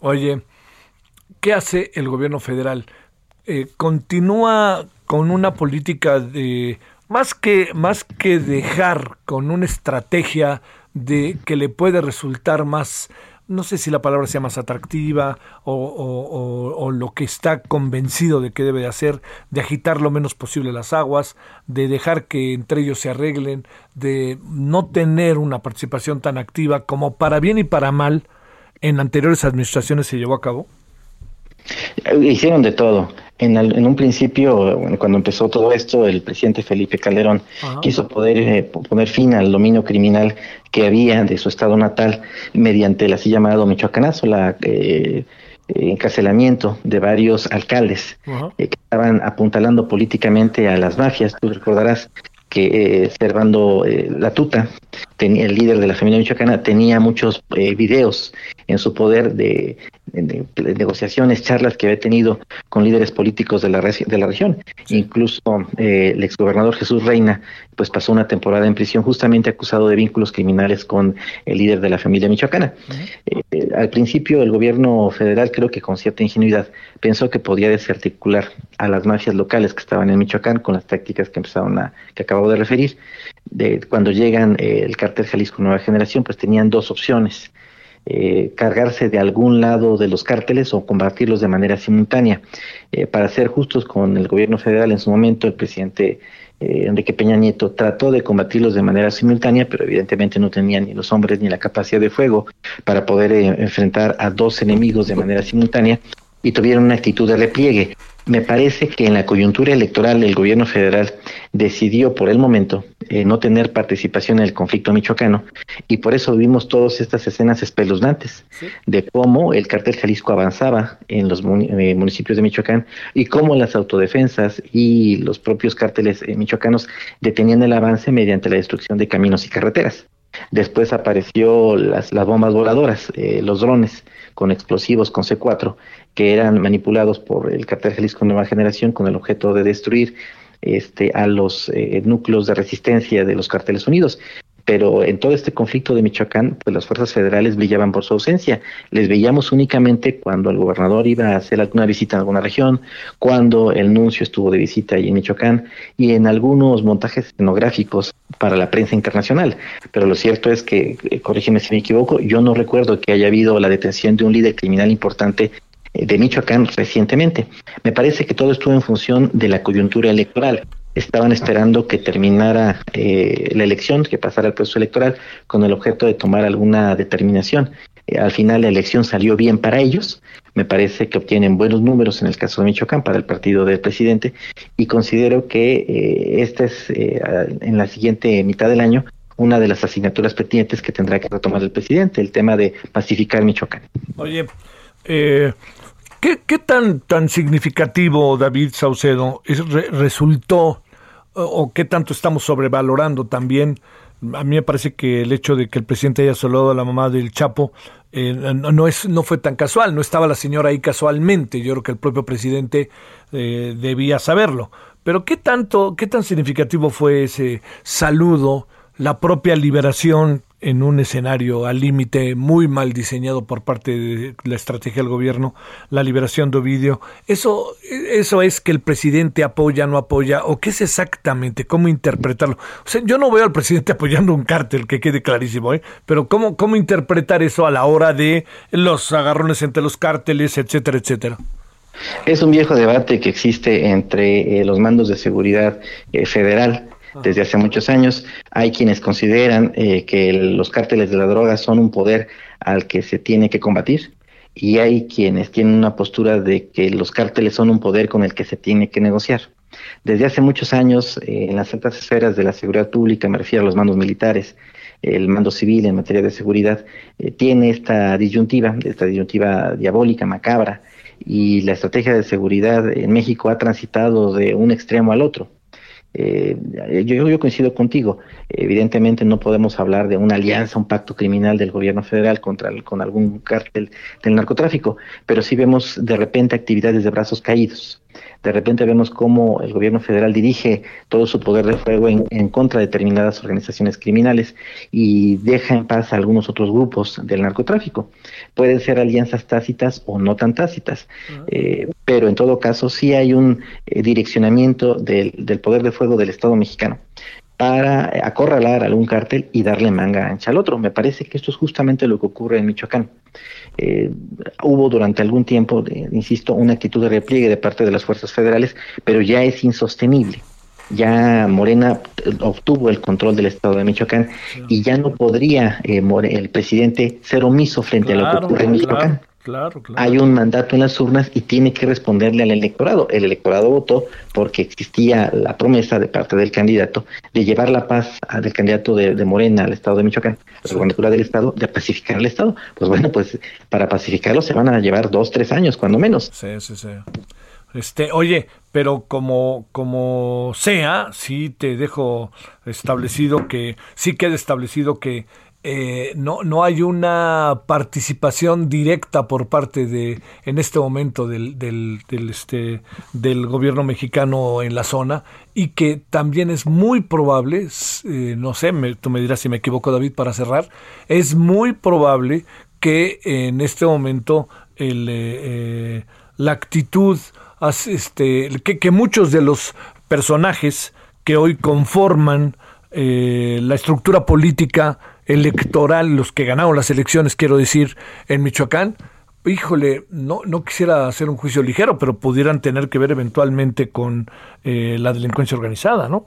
Oye, ¿qué hace el gobierno federal? Eh, ¿Continúa con una política de más que, más que dejar con una estrategia de que le puede resultar más no sé si la palabra sea más atractiva o, lo que está convencido de que debe de hacer, de agitar lo menos posible las aguas, de dejar que entre ellos se arreglen, de no tener una participación tan activa como para bien y para mal en anteriores administraciones se llevó a cabo? Hicieron de todo. En, en un principio, cuando empezó todo esto, el presidente Felipe Calderón quiso poder eh, poner fin al dominio criminal que había de su estado natal mediante el así llamado Michoacanazo, la eh, encarcelamiento de varios alcaldes eh, que estaban apuntalando políticamente a las mafias. Tú recordarás que eh, Servando eh, Latuta, tenía, el líder de la familia michoacana, tenía muchos eh, videos en su poder de, negociaciones, charlas que había tenido con líderes políticos de la, de la región. Incluso eh, el exgobernador Jesús Reina pues pasó una temporada en prisión justamente acusado de vínculos criminales con el líder de la familia michoacana. al principio el gobierno federal creo que con cierta ingenuidad pensó que podía desarticular a las mafias locales que estaban en Michoacán con las tácticas que empezaron a, que acabo de referir. De, cuando llegan eh, el cártel Jalisco Nueva Generación, pues tenían dos opciones. Eh, cargarse de algún lado de los cárteles o combatirlos de manera simultánea. Eh, para ser justos con el gobierno federal en su momento, el presidente Enrique Peña Nieto trató de combatirlos de manera simultánea, pero evidentemente no tenía ni los hombres ni la capacidad de fuego para poder enfrentar a dos enemigos de manera simultánea y tuvieron una actitud de repliegue. Me parece que en la coyuntura electoral el gobierno federal decidió por el momento eh, no tener participación en el conflicto michoacano y por eso vimos todas estas escenas espeluznantes de cómo el cartel Jalisco avanzaba en los eh, municipios de Michoacán y cómo las autodefensas y los propios cárteles eh, michoacanos detenían el avance mediante la destrucción de caminos y carreteras. Después apareció las, las bombas voladoras, los drones con explosivos con C4 que eran manipulados por el cartel Jalisco Nueva Generación con el objeto de destruir este, a los eh, núcleos de resistencia de los carteles unidos. Pero en todo este conflicto de Michoacán, pues las fuerzas federales brillaban por su ausencia. Les veíamos únicamente cuando el gobernador iba a hacer alguna visita en alguna región, cuando el nuncio estuvo de visita ahí en Michoacán y en algunos montajes escenográficos para la prensa internacional. Pero lo cierto es que, eh, corrígeme si me equivoco, yo no recuerdo que haya habido la detención de un líder criminal importante de Michoacán recientemente. Me parece que todo estuvo en función de la coyuntura electoral. Estaban esperando que terminara eh, la elección, que pasara el proceso electoral, con el objeto de tomar alguna determinación. Eh, al final la elección salió bien para ellos. Me parece que obtienen buenos números en el caso de Michoacán para el partido del presidente y considero que eh, esta es en la siguiente mitad del año una de las asignaturas pendientes que tendrá que retomar el presidente, el tema de pacificar Michoacán. Oye, eh, ¿Qué, tan, tan significativo, David Saucedo, resultó o, qué tanto estamos sobrevalorando también? A mí me parece que el hecho de que el presidente haya saludado a la mamá del Chapo eh, no, es, no fue tan casual, no estaba la señora ahí casualmente, yo creo que el propio presidente eh, debía saberlo. Pero ¿qué tanto, qué tan significativo fue ese saludo, la propia liberación en un escenario al límite muy mal diseñado por parte de la estrategia del gobierno, la liberación de Ovidio. Eso, eso es que el presidente apoya, no apoya, o qué es exactamente, cómo interpretarlo. O sea, yo no veo al presidente apoyando un cártel, que quede clarísimo, ¿eh? pero cómo, cómo interpretar eso a la hora de los agarrones entre los cárteles, etcétera, etcétera. Es un viejo debate que existe entre eh, los mandos de seguridad eh, federal desde hace muchos años. Hay quienes consideran eh, que los cárteles de la droga son un poder al que se tiene que combatir y hay quienes tienen una postura de que los cárteles son un poder con el que se tiene que negociar. Desde hace muchos años, eh, en las altas esferas de la seguridad pública, me refiero a los mandos militares, el mando civil en materia de seguridad, eh, tiene esta disyuntiva, esta disyuntiva diabólica, macabra, y la estrategia de seguridad en México ha transitado de un extremo al otro. Eh, yo, yo, coincido contigo. Evidentemente no podemos hablar de una alianza, un pacto criminal del gobierno federal contra con algún cártel del narcotráfico, pero sí vemos de repente actividades de brazos caídos. De repente vemos cómo el gobierno federal dirige todo su poder de fuego en, contra de determinadas organizaciones criminales y deja en paz a algunos otros grupos del narcotráfico. Pueden ser alianzas tácitas o no tan tácitas, eh, pero en todo caso sí hay un eh, direccionamiento del, del poder de fuego del Estado mexicano para acorralar a algún cártel y darle manga ancha al otro. Me parece que esto es justamente lo que ocurre en Michoacán. Eh, hubo durante algún tiempo, insisto, una actitud de repliegue de parte de las fuerzas federales, pero ya es insostenible. Ya Morena obtuvo el control del estado de Michoacán y ya no podría eh, el presidente ser omiso frente a lo que ocurre en Michoacán. Hay un mandato en las urnas y tiene que responderle al electorado. El electorado votó porque existía la promesa de parte del candidato de llevar la paz del candidato de, Morena al estado de Michoacán, la gobernatura del estado, de pacificar el estado. Pues bueno, pues para pacificarlo se van a llevar dos, tres años, cuando menos. Sí, sí, sí. Este, oye, pero como, como sea, sí te dejo establecido que, sí queda establecido que eh, no, no hay una participación directa por parte de, en este momento, del, del, este, del gobierno mexicano en la zona y que también es muy probable, eh, no sé, tú me dirás si me equivoco David para cerrar, es muy probable que en este momento el, eh, la actitud, este, que, que muchos de los personajes que hoy conforman la estructura política electoral, los que ganaron las elecciones, quiero decir, en Michoacán, híjole, no, no quisiera hacer un juicio ligero, pero pudieran tener que ver eventualmente con eh, la delincuencia organizada, ¿no?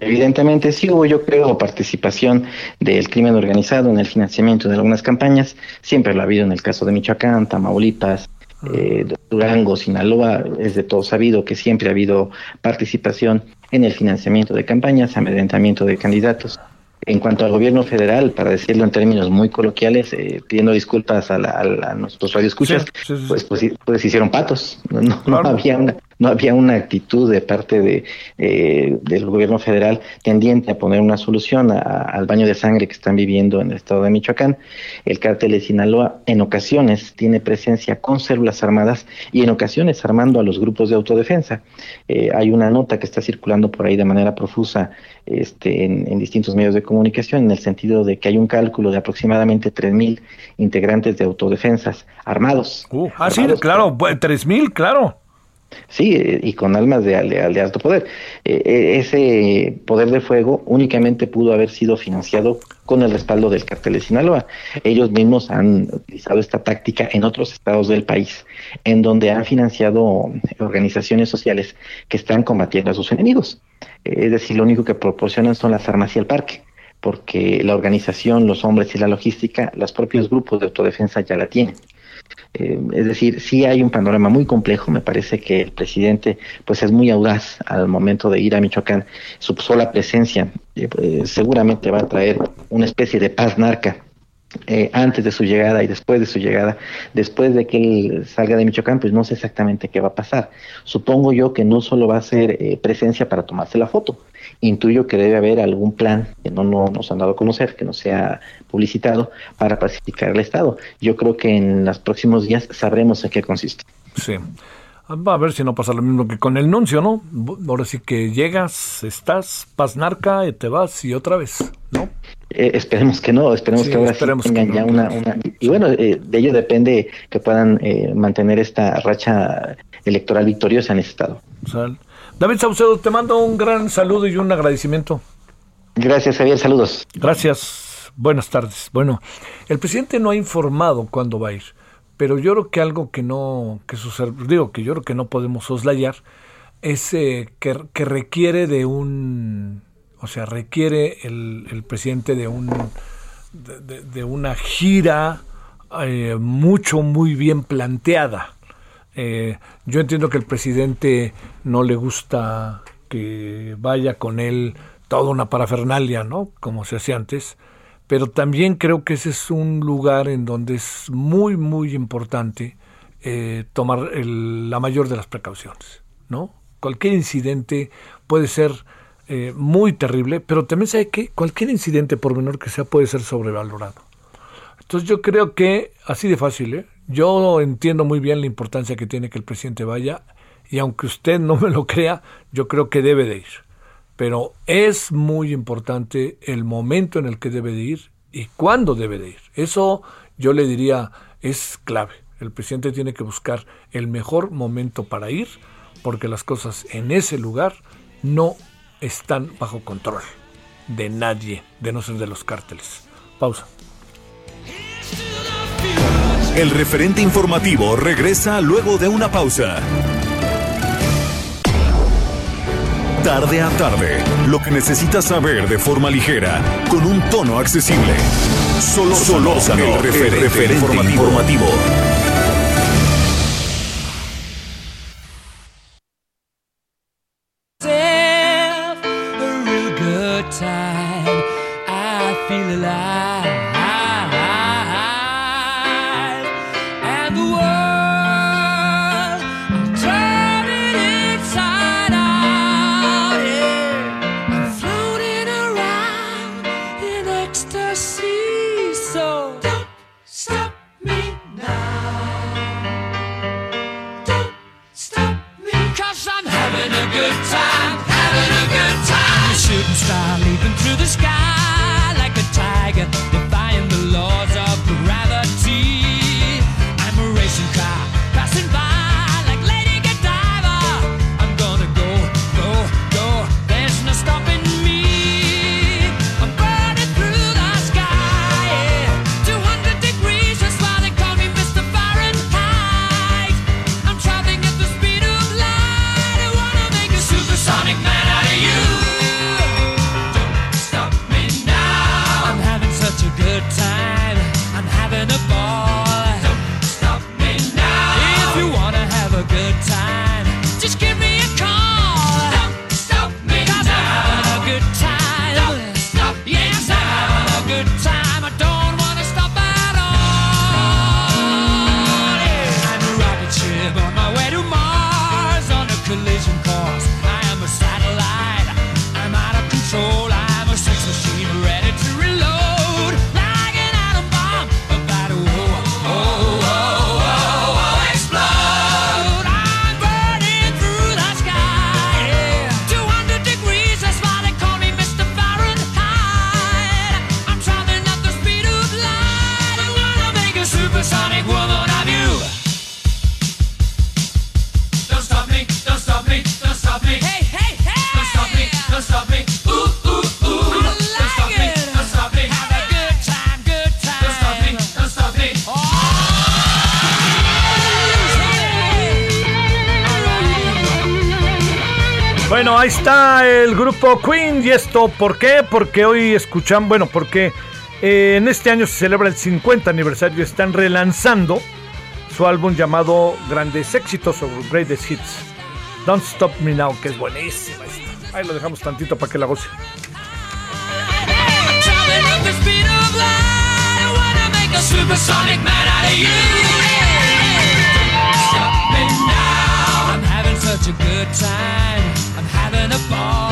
Evidentemente sí hubo, yo creo, participación del crimen organizado en el financiamiento de algunas campañas. Siempre lo ha habido en el caso de Michoacán, Tamaulipas, ah. eh, Durango, Sinaloa. Es de todo sabido que siempre ha habido participación en el financiamiento de campañas, amedrentamiento de candidatos. En cuanto al gobierno federal, para decirlo en términos muy coloquiales, eh, pidiendo disculpas a, a, nuestros radioescuchas, pues, pues, pues, hicieron patos. No, había una, no había una actitud de parte de, eh, del gobierno federal tendiente a poner una solución al baño de sangre que están viviendo en el estado de Michoacán. El cártel de Sinaloa en ocasiones tiene presencia con células armadas y en ocasiones armando a los grupos de autodefensa. Eh, hay una nota que está circulando por ahí de manera profusa este, en, distintos medios de comunicación en el sentido de que hay un cálculo de aproximadamente 3.000 integrantes de autodefensas armados. Uh, ah, sí, claro, 3.000, claro. Sí, eh, y con almas de, de, alto poder. Eh, eh, ese poder de fuego únicamente pudo haber sido financiado con el respaldo del cartel de Sinaloa. Ellos mismos han utilizado esta táctica en otros estados del país, en donde han financiado organizaciones sociales que están combatiendo a sus enemigos. es decir, lo único que proporcionan son las armas y el parque porque la organización, los hombres y la logística, los propios grupos de autodefensa ya la tienen. Eh, es decir, sí hay un panorama muy complejo. Me parece que el presidente, pues, es muy audaz al momento de ir a Michoacán. Su sola presencia eh, pues, seguramente va a traer una especie de paz narca eh, antes de su llegada y después de su llegada, después de que él salga de Michoacán, pues no sé exactamente qué va a pasar. Supongo yo que no solo va a ser presencia para tomarse la foto, intuyo que debe haber algún plan que no, nos han dado a conocer, que no sea publicitado, para pacificar el Estado. Yo creo que en los próximos días sabremos en qué consiste. Sí. Va a ver si no pasa lo mismo que con el nuncio, ¿no? Ahora sí que llegas, estás, pasnarca, y te vas y otra vez, ¿no? Eh, esperemos que no, esperemos que ahora sí tengan ya una, Y bueno, eh, de ello depende que puedan eh, mantener esta racha electoral victoriosa en ese estado. David Saucedo, te mando un gran saludo y un agradecimiento. Gracias, Javier. Saludos. Gracias. Buenas tardes. Bueno, el presidente no ha informado cuándo va a ir, pero yo creo que algo que no, que digo que yo creo que no podemos soslayar es eh, que, requiere de un, o sea, requiere el, presidente de un, de, una gira eh, mucho, muy bien planteada. Eh, yo entiendo que el presidente no le gusta que vaya con él toda una parafernalia, ¿no? Como se hacía antes. pero también creo que ese es un lugar en donde es muy, muy importante eh, tomar el- la mayor de las precauciones, ¿no? Cualquier incidente puede ser eh, muy terrible, pero también sabe que cualquier incidente, por menor que sea, puede ser sobrevalorado. Entonces yo creo que así de fácil, ¿eh? Yo entiendo muy bien la importancia que tiene que el presidente vaya y aunque usted no me lo crea, yo creo que debe de ir. Pero es muy importante el momento en el que debe de ir y cuándo debe de ir. Eso yo le diría es clave. El presidente tiene que buscar el mejor momento para ir porque las cosas en ese lugar no están bajo control de nadie, de no ser de los cárteles. Pausa. El referente informativo regresa luego de una pausa. Tarde a tarde, lo que necesitas saber de forma ligera, con un tono accesible. Solo Solórzano, el referente, informativo. A real good time. I feel alive. time Queen y esto, ¿por qué? Porque hoy escuchan, bueno, porque eh, en este año se celebra el 50 aniversario y están relanzando su álbum llamado Grandes Éxitos o Greatest Hits. Don't Stop Me Now, que es buenísima esta. Ahí lo dejamos tantito para que la goce. I'm having such a good time. I'm having a ball.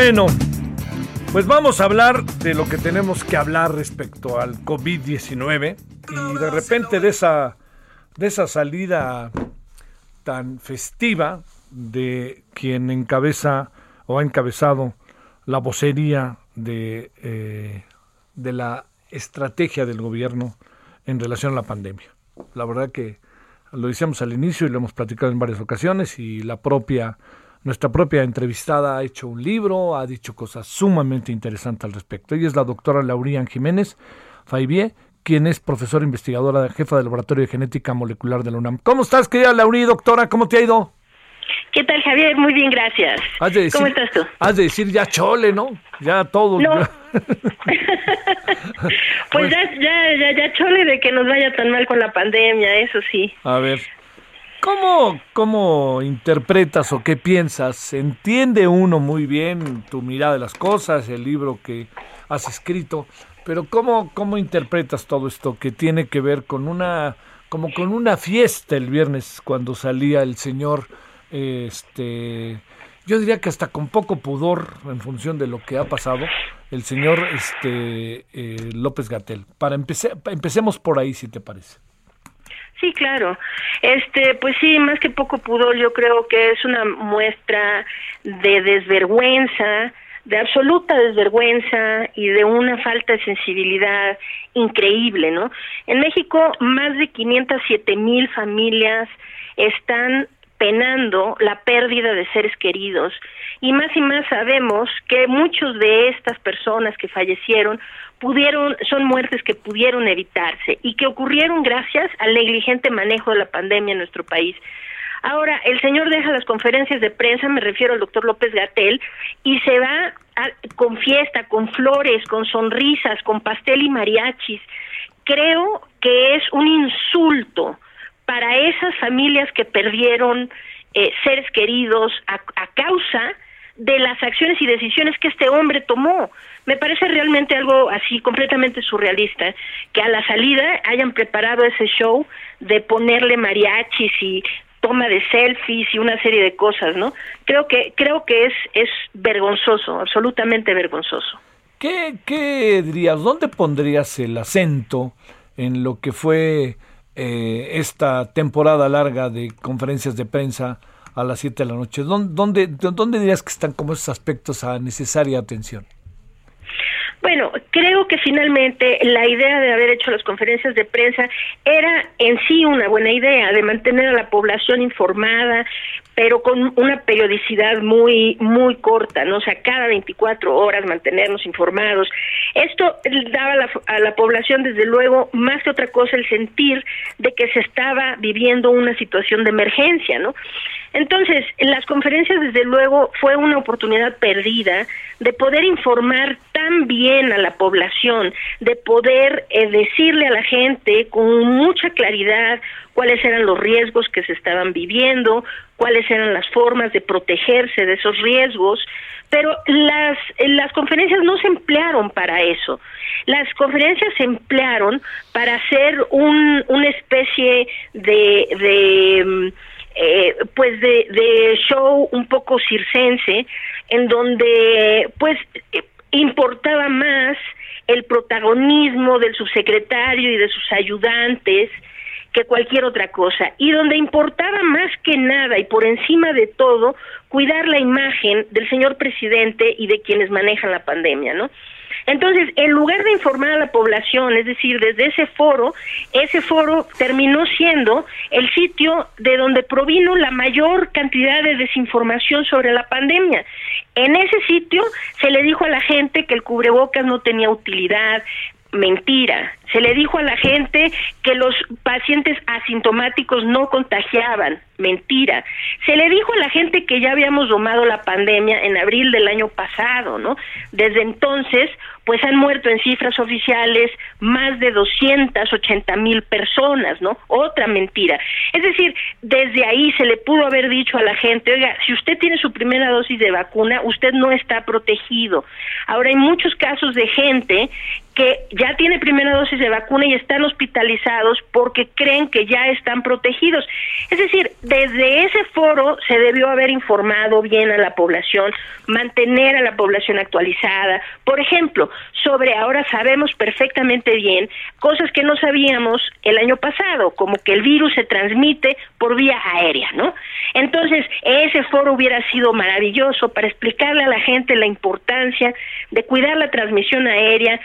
Bueno, pues vamos a hablar de lo que tenemos que hablar respecto al COVID-19 y de repente de esa de esa salida tan festiva de quien encabeza o ha encabezado la vocería de, eh, de la estrategia del gobierno en relación a la pandemia. La verdad que lo decíamos al inicio y lo hemos platicado en varias ocasiones y la propia nuestra propia entrevistada ha hecho un libro, ha dicho cosas sumamente interesantes al respecto. Ella es la doctora Laurian Jiménez Faibie, quien es profesora investigadora, jefa del Laboratorio de Genética Molecular de la UNAM. ¿Cómo estás, querida Laurí, doctora? ¿Cómo te ha ido? ¿Qué tal, Javier? Muy bien, gracias. ¿Cómo estás tú? Has de decir ya chole, ¿no? Ya todo. No. pues, ya, ya, ya, ya chole de que nos vaya tan mal con la pandemia, eso sí. A ver, ¿Cómo, ¿Cómo interpretas o qué piensas? ¿Entiende uno muy bien tu mirada de las cosas, el libro que has escrito? Pero ¿cómo, cómo interpretas todo esto que tiene que ver con una, como con una fiesta el viernes cuando salía el señor, este, yo diría que hasta con poco pudor en función de lo que ha pasado, el señor este, eh, López Gatel. Para empecé, empecemos por ahí, si te parece. Sí, claro. Este, pues sí, más que poco pudor, yo creo que es una muestra de desvergüenza, de absoluta desvergüenza y de una falta de sensibilidad increíble, ¿no? En México, más de 507 mil familias están penando la pérdida de seres queridos y más y más sabemos que muchos de estas personas que fallecieron pudieron son muertes que pudieron evitarse y que ocurrieron gracias al negligente manejo de la pandemia en nuestro país. Ahora, el señor deja las conferencias de prensa, me refiero al doctor López Gatel, y se va con fiesta, con flores, con sonrisas, con pastel y mariachis. Creo que es un insulto para esas familias que perdieron eh, seres queridos a, causa de las acciones y decisiones que este hombre tomó. Me parece realmente algo así completamente surrealista que a la salida hayan preparado ese show de ponerle mariachis y toma de selfies y una serie de cosas, ¿no? Creo que creo que es es vergonzoso, absolutamente vergonzoso. ¿Qué, qué dirías? ¿Dónde pondrías el acento en lo que fue eh, esta temporada larga de conferencias de prensa a las 7 de la noche? ¿Dónde, dónde, dirías que están como esos aspectos a necesaria atención? Bueno, creo que finalmente la idea de haber hecho las conferencias de prensa era en sí una buena idea, de mantener a la población informada, pero con una periodicidad muy muy corta, ¿no? O sea, cada 24 horas mantenernos informados. Esto daba a la, a la población, desde luego, más que otra cosa, el sentir de que se estaba viviendo una situación de emergencia, ¿no? Entonces, en las conferencias, desde luego, fue una oportunidad perdida de poder informar tan bien a la población, de poder eh, decirle a la gente con mucha claridad cuáles eran los riesgos que se estaban viviendo, cuáles eran las formas de protegerse de esos riesgos, pero las, las conferencias no se emplearon para eso. Las conferencias se emplearon para hacer un, una especie de, de mm, eh, pues de, de show un poco circense, en donde pues importaba más el protagonismo del subsecretario y de sus ayudantes, que cualquier otra cosa y donde importaba más que nada y por encima de todo cuidar la imagen del señor presidente y de quienes manejan la pandemia, ¿no? Entonces, en lugar de informar a la población, es decir, desde ese foro, ese foro terminó siendo el sitio de donde provino la mayor cantidad de desinformación sobre la pandemia. En ese sitio se le dijo a la gente que el cubrebocas no tenía utilidad, mentira. Se le dijo a la gente que los pacientes asintomáticos no contagiaban, mentira. Se le dijo a la gente que ya habíamos domado la pandemia en abril del año pasado, ¿no? Desde entonces, pues han muerto en cifras oficiales más de 280 mil personas, ¿no? Otra mentira. Es decir, desde ahí se le pudo haber dicho a la gente, oiga, si usted tiene su primera dosis de vacuna, usted no está protegido. Ahora hay muchos casos de gente que ya tiene primera dosis de vacuna y están hospitalizados porque creen que ya están protegidos. Es decir, desde ese foro se debió haber informado bien a la población, mantener a la población actualizada. Por ejemplo, sobre ahora sabemos perfectamente bien cosas que no sabíamos el año pasado, como que el virus se transmite por vía aérea, ¿no? Entonces, ese foro hubiera sido maravilloso para explicarle a la gente la importancia de cuidar la transmisión aérea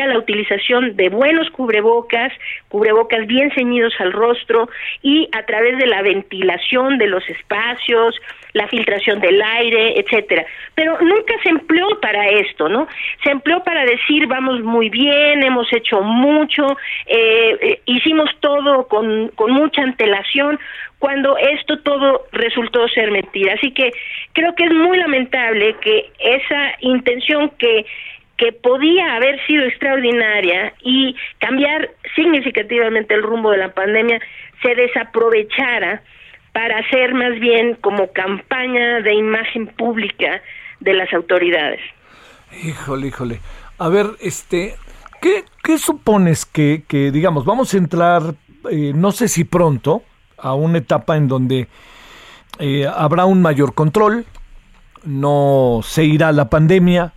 la utilización de buenos cubrebocas, cubrebocas bien ceñidos al rostro y a través de la ventilación de los espacios, la filtración del aire, etcétera. Pero nunca se empleó para esto, ¿no? Se empleó para decir vamos muy bien, hemos hecho mucho, eh, eh, hicimos todo con, con mucha antelación, cuando esto todo resultó ser mentira. Así que creo que es muy lamentable que esa intención que que podía haber sido extraordinaria y cambiar significativamente el rumbo de la pandemia se desaprovechara para hacer más bien como campaña de imagen pública de las autoridades. Híjole, híjole. A ver, este, ¿qué, qué supones que, que, digamos, vamos a entrar, eh, no sé si pronto, a una etapa en donde eh, habrá un mayor control, no se irá la pandemia,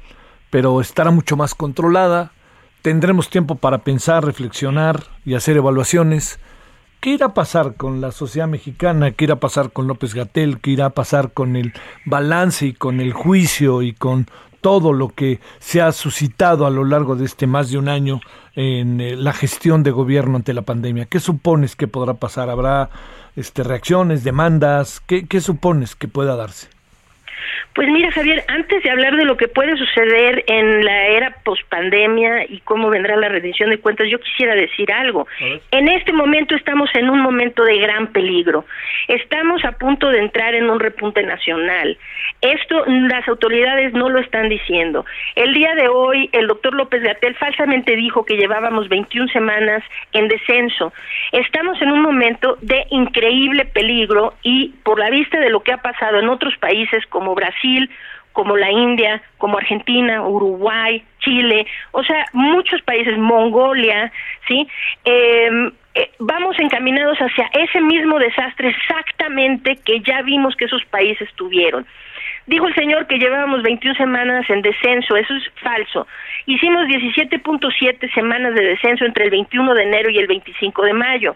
pero estará mucho más controlada, tendremos tiempo para pensar, reflexionar y hacer evaluaciones. ¿Qué irá a pasar con la sociedad mexicana? ¿Qué irá a pasar con López Gatel? ¿Qué irá a pasar con el balance y con el juicio y con todo lo que se ha suscitado a lo largo de este más de un año en eh, la gestión de gobierno ante la pandemia? ¿Qué supones que podrá pasar? ¿Habrá este, reacciones, demandas? ¿Qué, qué supones que pueda darse? Pues mira, Javier, antes de hablar de lo que puede suceder en la era pospandemia y cómo vendrá la rendición de cuentas, yo quisiera decir algo. En este momento estamos en un momento de gran peligro. Estamos a punto de entrar en un repunte nacional. Esto las autoridades no lo están diciendo. El día de hoy, el doctor López Gatel falsamente dijo que llevábamos 21 semanas en descenso. Estamos en un momento de increíble peligro y por la vista de lo que ha pasado en otros países como Brasil, como la India, como Argentina, Uruguay, Chile, o sea, muchos países, Mongolia, ¿sí? Em, eh, vamos encaminados hacia ese mismo desastre exactamente que ya vimos que esos países tuvieron. Dijo el señor que llevábamos 21 semanas en descenso, eso es falso. Hicimos 17.7 semanas de descenso entre el 21 de enero y el 25 de mayo.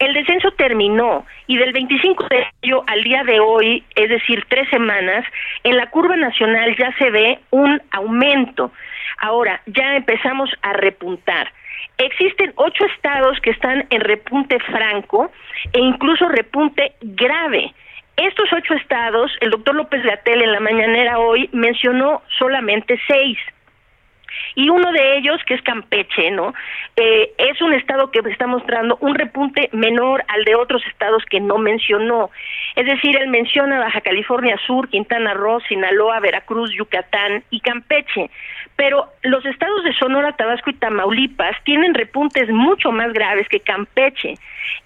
El descenso terminó y del 25 de mayo al día de hoy, es decir, tres semanas, en la curva nacional ya se ve un aumento. Ahora, ya empezamos a repuntar. Existen ocho estados que están en repunte franco e incluso repunte grave. Estos ocho estados, el doctor López Gatel en la mañanera hoy mencionó solamente seis. Y uno de ellos, que es Campeche, ¿no? Eh, es un estado que está mostrando un repunte menor al de otros estados que no mencionó. Es decir, él menciona Baja California Sur, Quintana Roo, Sinaloa, Veracruz, Yucatán y Campeche. Pero los estados de Sonora, Tabasco y Tamaulipas tienen repuntes mucho más graves que Campeche.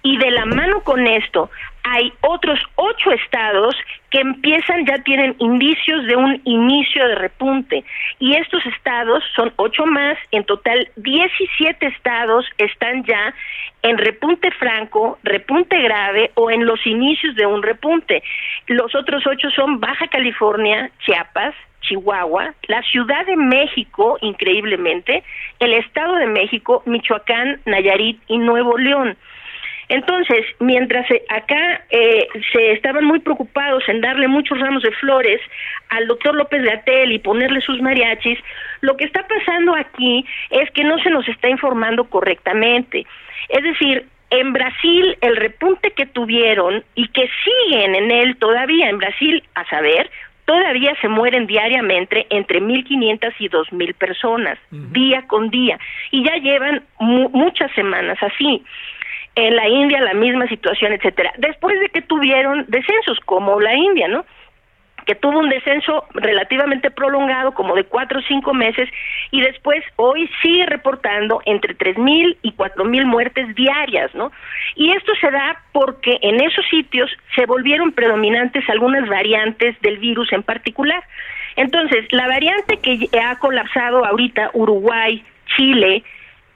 Y de la mano con esto, hay otros ocho estados que empiezan, ya tienen indicios de un inicio de repunte. Y estos estados son ocho más, en total 17 estados están ya en repunte franco, repunte grave o en los inicios de un repunte. Los otros ocho son Baja California, Chiapas, Chihuahua, la Ciudad de México, increíblemente, el Estado de México, Michoacán, Nayarit y Nuevo León. Entonces, mientras eh, acá eh, se estaban muy preocupados en darle muchos ramos de flores al doctor López Gatel y ponerle sus mariachis, lo que está pasando aquí es que no se nos está informando correctamente. Es decir, en Brasil el repunte que tuvieron y que siguen en él todavía en Brasil, a saber, todavía se mueren diariamente entre 1.500 y 2.000 personas, día con día, y ya llevan muchas semanas así en la India la misma situación, etcétera. Después de que tuvieron descensos como la India, ¿no? que tuvo un descenso relativamente prolongado, como de cuatro o cinco meses, y después hoy sigue reportando entre tres mil y cuatro mil muertes diarias, ¿no? Y esto se da porque en esos sitios se volvieron predominantes algunas variantes del virus en particular. Entonces, la variante que ha colapsado ahorita Uruguay, Chile,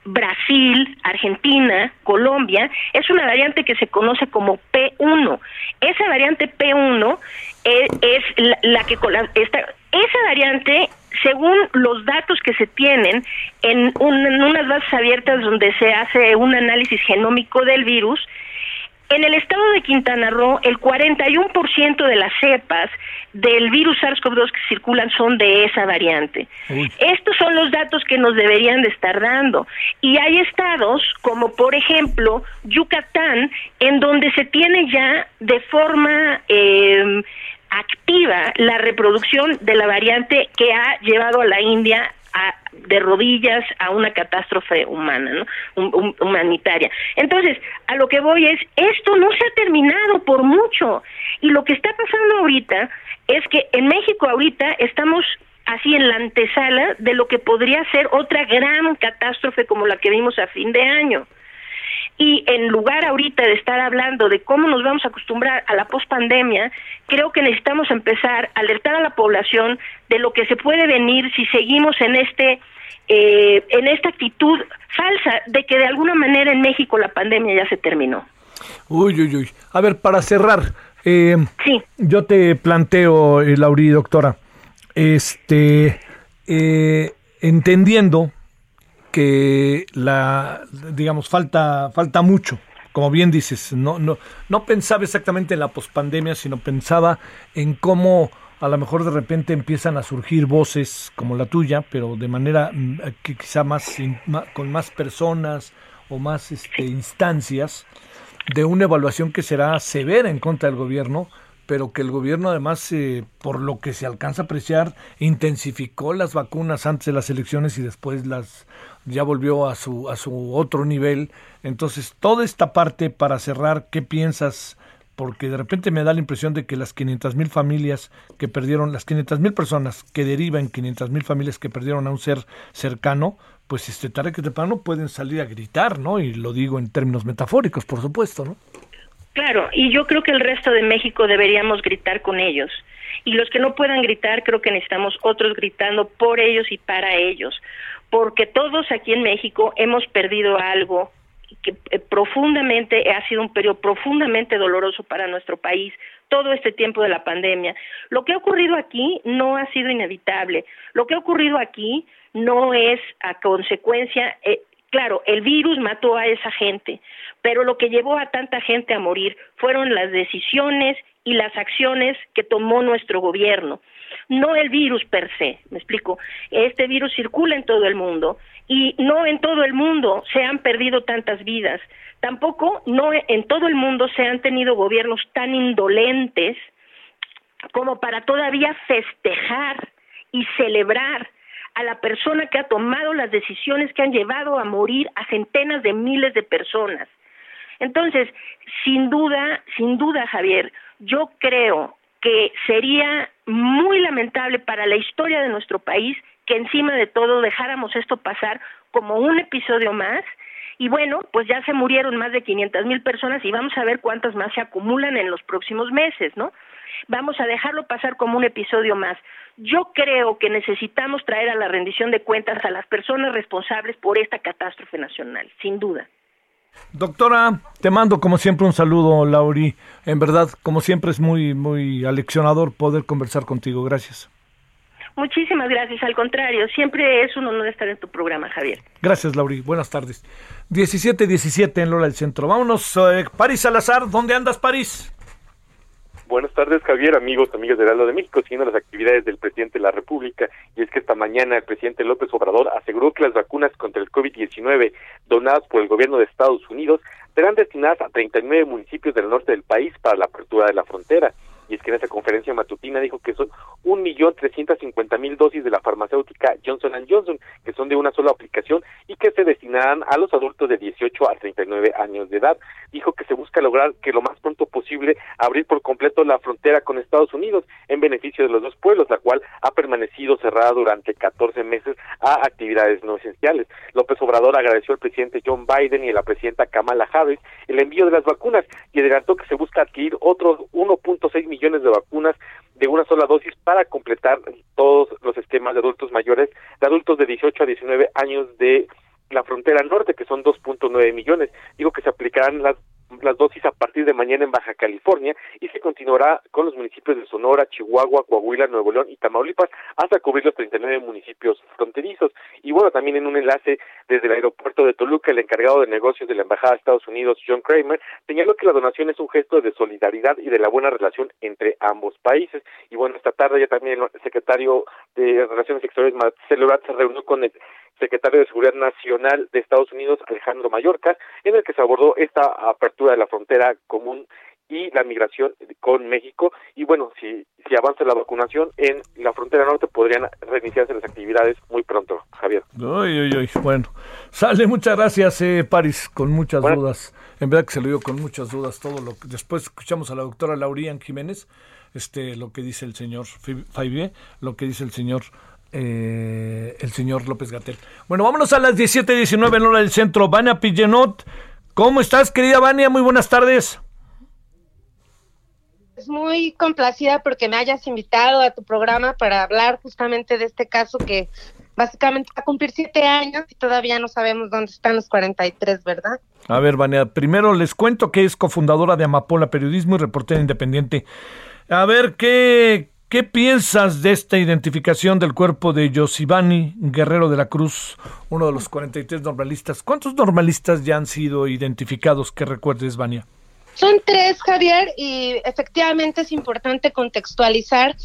Brasil, Argentina, Colombia, es una variante que se conoce como P1. Esa variante P1 es, la, que esta, esa variante según los datos que se tienen en, en unas bases abiertas donde se hace un análisis genómico del virus, en el estado de Quintana Roo, el 41% de las cepas del virus SARS-CoV-2 que circulan son de esa variante. Estos son los datos que nos deberían de estar dando. Y hay estados, como por ejemplo Yucatán, en donde se tiene ya de forma eh, activa la reproducción de la variante que ha llevado a la India de rodillas a una catástrofe humana, ¿no? humanitaria. Entonces, a lo que voy es, esto no se ha terminado por mucho. Y lo que está pasando ahorita es que en México ahorita estamos así en la antesala de lo que podría ser otra gran catástrofe como la que vimos a fin de año. Y en lugar ahorita de estar hablando de cómo nos vamos a acostumbrar a la pospandemia, creo que necesitamos empezar a alertar a la población de lo que se puede venir si seguimos en este eh, en esta actitud falsa de que de alguna manera en México la pandemia ya se terminó. Uy, uy, uy. A ver, para cerrar, eh, sí. yo te planteo, eh, Lauri, doctora, este, eh, entendiendo que la, digamos, falta, falta mucho. Como bien dices, no, no, no pensaba exactamente en la pospandemia, sino pensaba en cómo a lo mejor de repente empiezan a surgir voces como la tuya, pero de manera mm, que quizá más, con más personas o más este, instancias de una evaluación que será severa en contra del gobierno, pero que el gobierno además, eh, por lo que se alcanza a apreciar, intensificó las vacunas antes de las elecciones y después las ya volvió a su, a su otro nivel. Entonces, toda esta parte para cerrar, ¿qué piensas? Porque de repente me da la impresión de que las 500 mil familias que perdieron, las 500 mil personas que derivan 500 mil familias que perdieron a un ser cercano, pues este tarde que temprano pueden salir a gritar, ¿no? Y lo digo en términos metafóricos, por supuesto, ¿no? Claro, y yo creo que el resto de México deberíamos gritar con ellos. Y los que no puedan gritar, creo que necesitamos otros gritando por ellos y para ellos porque todos aquí en México hemos perdido algo que eh, profundamente ha sido un periodo profundamente doloroso para nuestro país todo este tiempo de la pandemia. Lo que ha ocurrido aquí no ha sido inevitable. Lo que ha ocurrido aquí no es a consecuencia, eh, claro, el virus mató a esa gente, pero lo que llevó a tanta gente a morir fueron las decisiones y las acciones que tomó nuestro gobierno. No el virus per se, me explico, este virus circula en todo el mundo y no en todo el mundo se han perdido tantas vidas, tampoco no en todo el mundo se han tenido gobiernos tan indolentes como para todavía festejar y celebrar a la persona que ha tomado las decisiones que han llevado a morir a centenas de miles de personas. Entonces, sin duda, sin duda, Javier, yo creo que sería muy lamentable para la historia de nuestro país que encima de todo dejáramos esto pasar como un episodio más y bueno, pues ya se murieron más de 500 mil personas y vamos a ver cuántas más se acumulan en los próximos meses, ¿no? Vamos a dejarlo pasar como un episodio más. Yo creo que necesitamos traer a la rendición de cuentas a las personas responsables por esta catástrofe nacional, sin duda. Doctora, te mando como siempre un saludo, Lauri. En verdad, como siempre es muy, muy aleccionador poder conversar contigo. Gracias. Muchísimas gracias. Al contrario, siempre es un honor estar en tu programa, Javier. Gracias, Lauri. Buenas tardes. 17-17 en Lola del Centro. Vámonos, eh, París Salazar. ¿Dónde andas, París? Buenas tardes, Javier, amigos, amigas del Heraldo de México, siguiendo las actividades del presidente de la República. Y es que esta mañana el presidente López Obrador aseguró que las vacunas contra el COVID-19 donadas por el gobierno de Estados Unidos serán destinadas a 39 municipios del norte del país para la apertura de la frontera y es que en esa conferencia matutina dijo que son un millón trescientos cincuenta mil dosis de la farmacéutica Johnson Johnson, que son de una sola aplicación y que se destinarán a los adultos de 18 a 39 años de edad. Dijo que se busca lograr que lo más pronto posible abrir por completo la frontera con Estados Unidos en beneficio de los dos pueblos, la cual ha permanecido cerrada durante 14 meses a actividades no esenciales. López Obrador agradeció al presidente John Biden y a la presidenta Kamala Harris el envío de las vacunas y adelantó que se busca adquirir otros 1.6 millones millones de vacunas de una sola dosis para completar todos los esquemas de adultos mayores, de adultos de 18 a 19 años de la frontera norte, que son 2.9 millones. Digo que se aplicarán las las dosis a partir de mañana en Baja California y se continuará con los municipios de Sonora, Chihuahua, Coahuila, Nuevo León y Tamaulipas hasta cubrir los 39 municipios fronterizos. Y bueno, también en un enlace desde el aeropuerto de Toluca, el encargado de negocios de la Embajada de Estados Unidos, John Kramer, señaló que la donación es un gesto de solidaridad y de la buena relación entre ambos países. Y bueno, esta tarde ya también el secretario de Relaciones Exteriores, Marcelo Ebrard, se reunió con el secretario de Seguridad Nacional de Estados Unidos, Alejandro Mallorca, en el que se abordó esta apertura de la frontera común y la migración con México y bueno si si avanza la vacunación en la frontera norte podrían reiniciarse las actividades muy pronto Javier Uy, uy, uy. Bueno, sale, muchas gracias, eh, Paris, con muchas Bueno. dudas. En verdad que se lo digo con muchas dudas todo lo que después escuchamos a la doctora Laurian Jiménez, este lo que dice el señor Faibe, lo que dice el señor eh, el señor López Gatel. Bueno, vámonos a las 17:19 en hora del centro. Vania Pillenot, ¿cómo estás, querida Vania? Muy buenas tardes. Es muy complacida porque me hayas invitado a tu programa para hablar justamente de este caso que básicamente va a cumplir siete años y todavía no sabemos dónde están los 43, ¿verdad? A ver, Vania, primero les cuento que es cofundadora de Amapola Periodismo y reportera independiente. A ver, ¿qué, qué piensas de esta identificación del cuerpo de Yosibani Guerrero de la Cruz, uno de los 43 normalistas? ¿Cuántos normalistas ya han sido identificados que recuerdes, Vania? Son tres, Javier, y efectivamente es importante contextualizar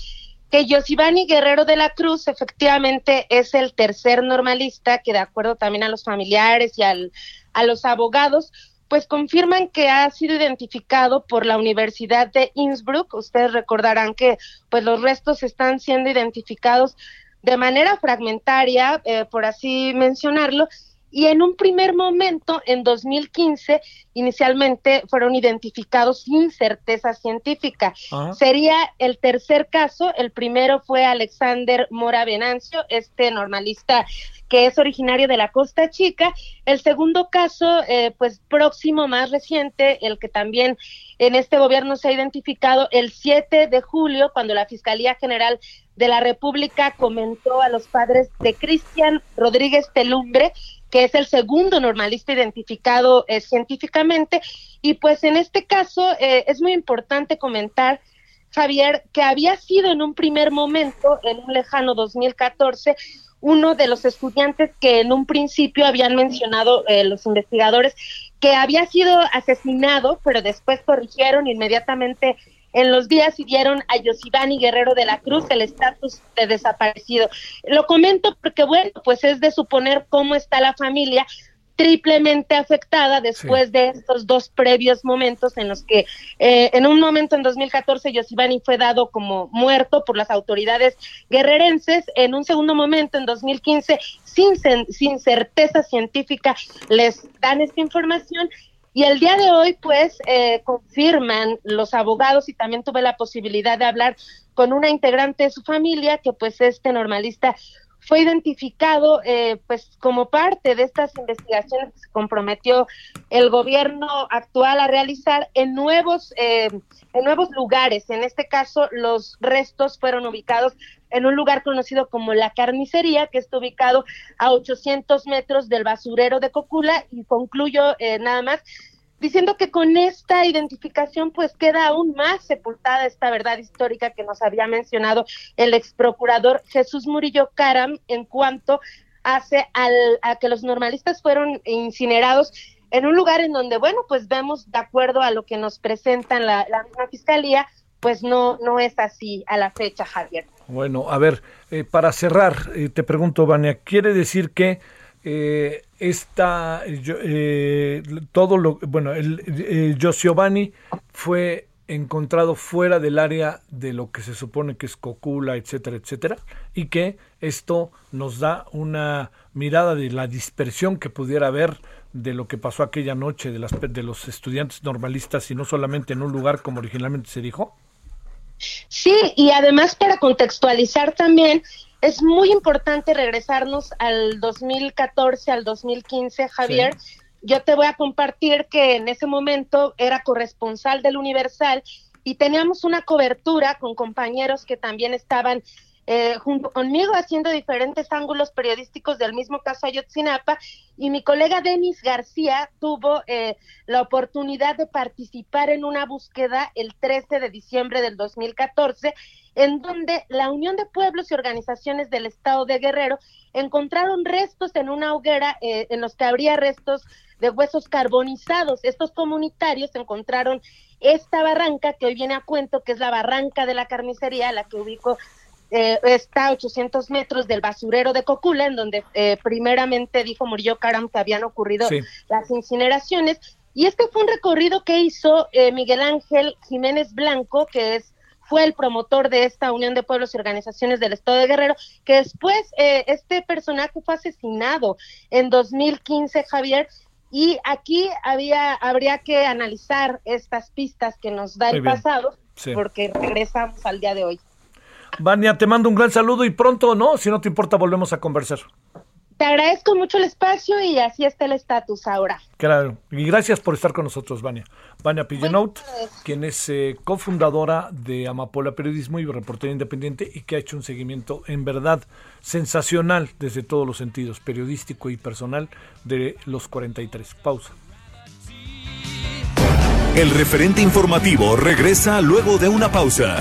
que Yosibani Guerrero de la Cruz efectivamente es el tercer normalista que de acuerdo también a los familiares y al, a los abogados, pues confirman que ha sido identificado por la Universidad de Innsbruck. Ustedes recordarán que pues los restos están siendo identificados de manera fragmentaria, eh, por así mencionarlo, y en un primer momento, en 2015, inicialmente fueron identificados sin certeza científica. Ajá. Sería el tercer caso, el primero fue Alexander Mora Venancio, este normalista que es originario de la Costa Chica. El segundo caso, eh, pues próximo, más reciente, el que también en este gobierno se ha identificado el 7 de julio, cuando la Fiscalía General de la República comentó a los padres de Cristian Rodríguez Telumbre, que es el segundo normalista identificado eh, científicamente. Y pues en este caso eh, es muy importante comentar, Javier, que había sido en un primer momento, en un lejano 2014, uno de los estudiantes que en un principio habían mencionado eh, los investigadores que había sido asesinado, pero después corrigieron inmediatamente en los días y dieron a Yosibani Guerrero de la Cruz el estatus de desaparecido. Lo comento porque, bueno, pues es de suponer cómo está la familia triplemente afectada después de estos dos previos momentos en los que eh, en un momento en 2014 Yosibani fue dado como muerto por las autoridades guerrerenses, en un segundo momento en 2015 sin, sin certeza científica les dan esta información y el día de hoy, pues, eh, confirman los abogados y también tuve la posibilidad de hablar con una integrante de su familia, que pues este normalista fue identificado eh, pues como parte de estas investigaciones que se comprometió el gobierno actual a realizar en nuevos eh, en nuevos lugares. En este caso los restos fueron ubicados en un lugar conocido como la carnicería que está ubicado a 800 metros del basurero de Cocula y concluyo eh, nada más diciendo que con esta identificación pues queda aún más sepultada esta verdad histórica que nos había mencionado el ex procurador Jesús Murillo Caram en cuanto hace al, a que los normalistas fueron incinerados en un lugar en donde, bueno, pues vemos de acuerdo a lo que nos presentan la, la misma fiscalía, pues no, no es así a la fecha, Javier. Bueno, a ver, eh, para cerrar, eh, te pregunto, Vania, ¿quiere decir que eh, esta, eh, todo lo, bueno, el Giovanni fue encontrado fuera del área de lo que se supone que es Cocula, etcétera, etcétera, y que esto nos da una mirada de la dispersión que pudiera haber de lo que pasó aquella noche de, las, de los estudiantes normalistas y no solamente en un lugar como originalmente se dijo? Sí, y además para contextualizar también, es muy importante regresarnos al 2014, al 2015, Javier. Yo te voy a compartir que en ese momento era corresponsal del Universal y teníamos una cobertura con compañeros que también estaban eh, junto conmigo haciendo diferentes ángulos periodísticos del mismo caso Ayotzinapa y mi colega Denis García tuvo eh, la oportunidad de participar en una búsqueda el 13 de diciembre del 2014 en donde la Unión de Pueblos y Organizaciones del Estado de Guerrero encontraron restos en una hoguera eh, en los que habría restos de huesos carbonizados. Estos comunitarios encontraron esta barranca que hoy viene a cuento, que es la barranca de la carnicería, la que ubico eh, está a 800 metros del basurero de Cocula, en donde eh, primeramente dijo Murillo Caram que habían ocurrido Sí. las incineraciones. Y este fue un recorrido que hizo eh, Miguel Ángel Jiménez Blanco, que es fue el promotor de esta Unión de Pueblos y Organizaciones del Estado de Guerrero, que después eh, este personaje fue asesinado en 2015, Javier, y aquí había habría que analizar estas pistas que nos da Muy el bien. pasado, Sí. porque regresamos al día de hoy. Vania, te mando un gran saludo y pronto, ¿no? Si no te importa, volvemos a conversar. Te agradezco mucho el espacio y así está el estatus ahora. Claro. Y gracias por estar con nosotros, Vania. Vania Pillenout, quien es eh, cofundadora de Amapola Periodismo y reportera independiente y que ha hecho un seguimiento en verdad sensacional desde todos los sentidos, periodístico y personal, de los 43. Pausa. El referente informativo regresa luego de una pausa.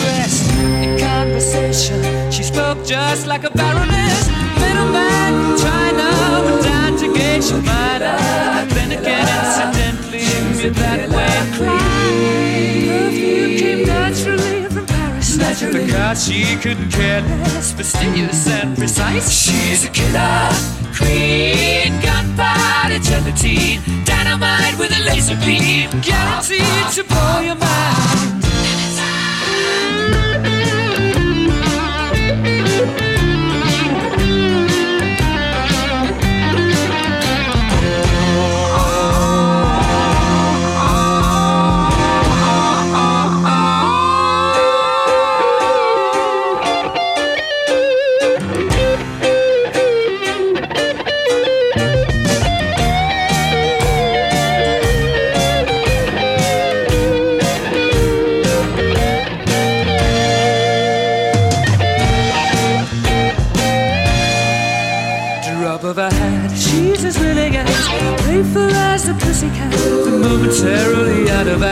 In conversation, she spoke just like a baroness. Middleman from China went down to your mind. Then again, incidentally, you're that way. Perfume came naturally from Paris. Naturally. Because she couldn't care less, fastidious and precise. She's a killer queen, gunpowder gelatine, dynamite with a laser beam, guaranteed to blow your mind.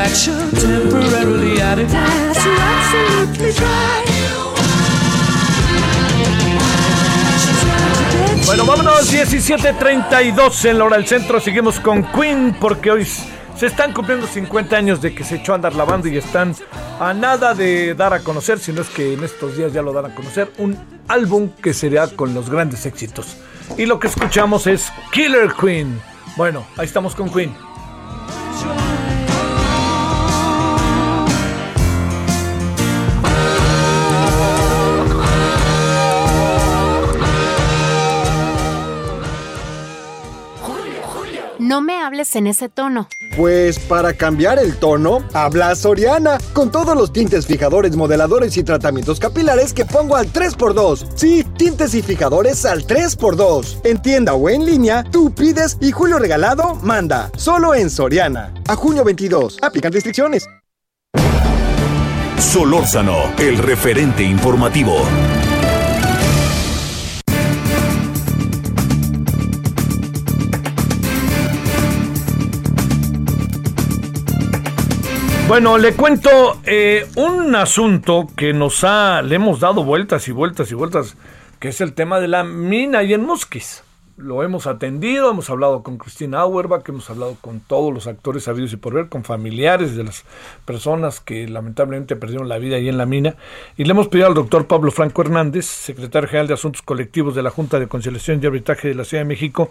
Action, temporarily out of gas, you're absolutely dry. Bueno, vámonos, 17.32 en la hora del centro. Seguimos con Queen porque hoy se están cumpliendo 50 años de que se echó a andar la banda y están a nada de dar a conocer, si no es que en estos días ya lo dan a conocer, un álbum que será con los grandes éxitos. Y lo que escuchamos es Killer Queen. Bueno, ahí estamos con Queen. No me hables en ese tono. Pues para cambiar el tono, habla Soriana, con todos los tintes fijadores, modeladores y tratamientos capilares que pongo al 3x2. Sí, tintes y fijadores al 3x2. En tienda o en línea, tú pides y Julio Regalado manda. Solo en Soriana. A junio 22. Aplican restricciones. Solórzano, el referente informativo. Bueno, le cuento eh, un asunto que nos ha, le hemos dado vueltas y vueltas y vueltas, que es el tema de la mina y en Musquis lo hemos atendido, hemos hablado con Cristina Auerbach, hemos hablado con todos los actores sabidos y por ver, con familiares de las personas que lamentablemente perdieron la vida ahí en la mina, y le hemos pedido al doctor Pablo Franco Hernández, secretario general de Asuntos Colectivos de la Junta de Conciliación y Arbitraje de la Ciudad de México,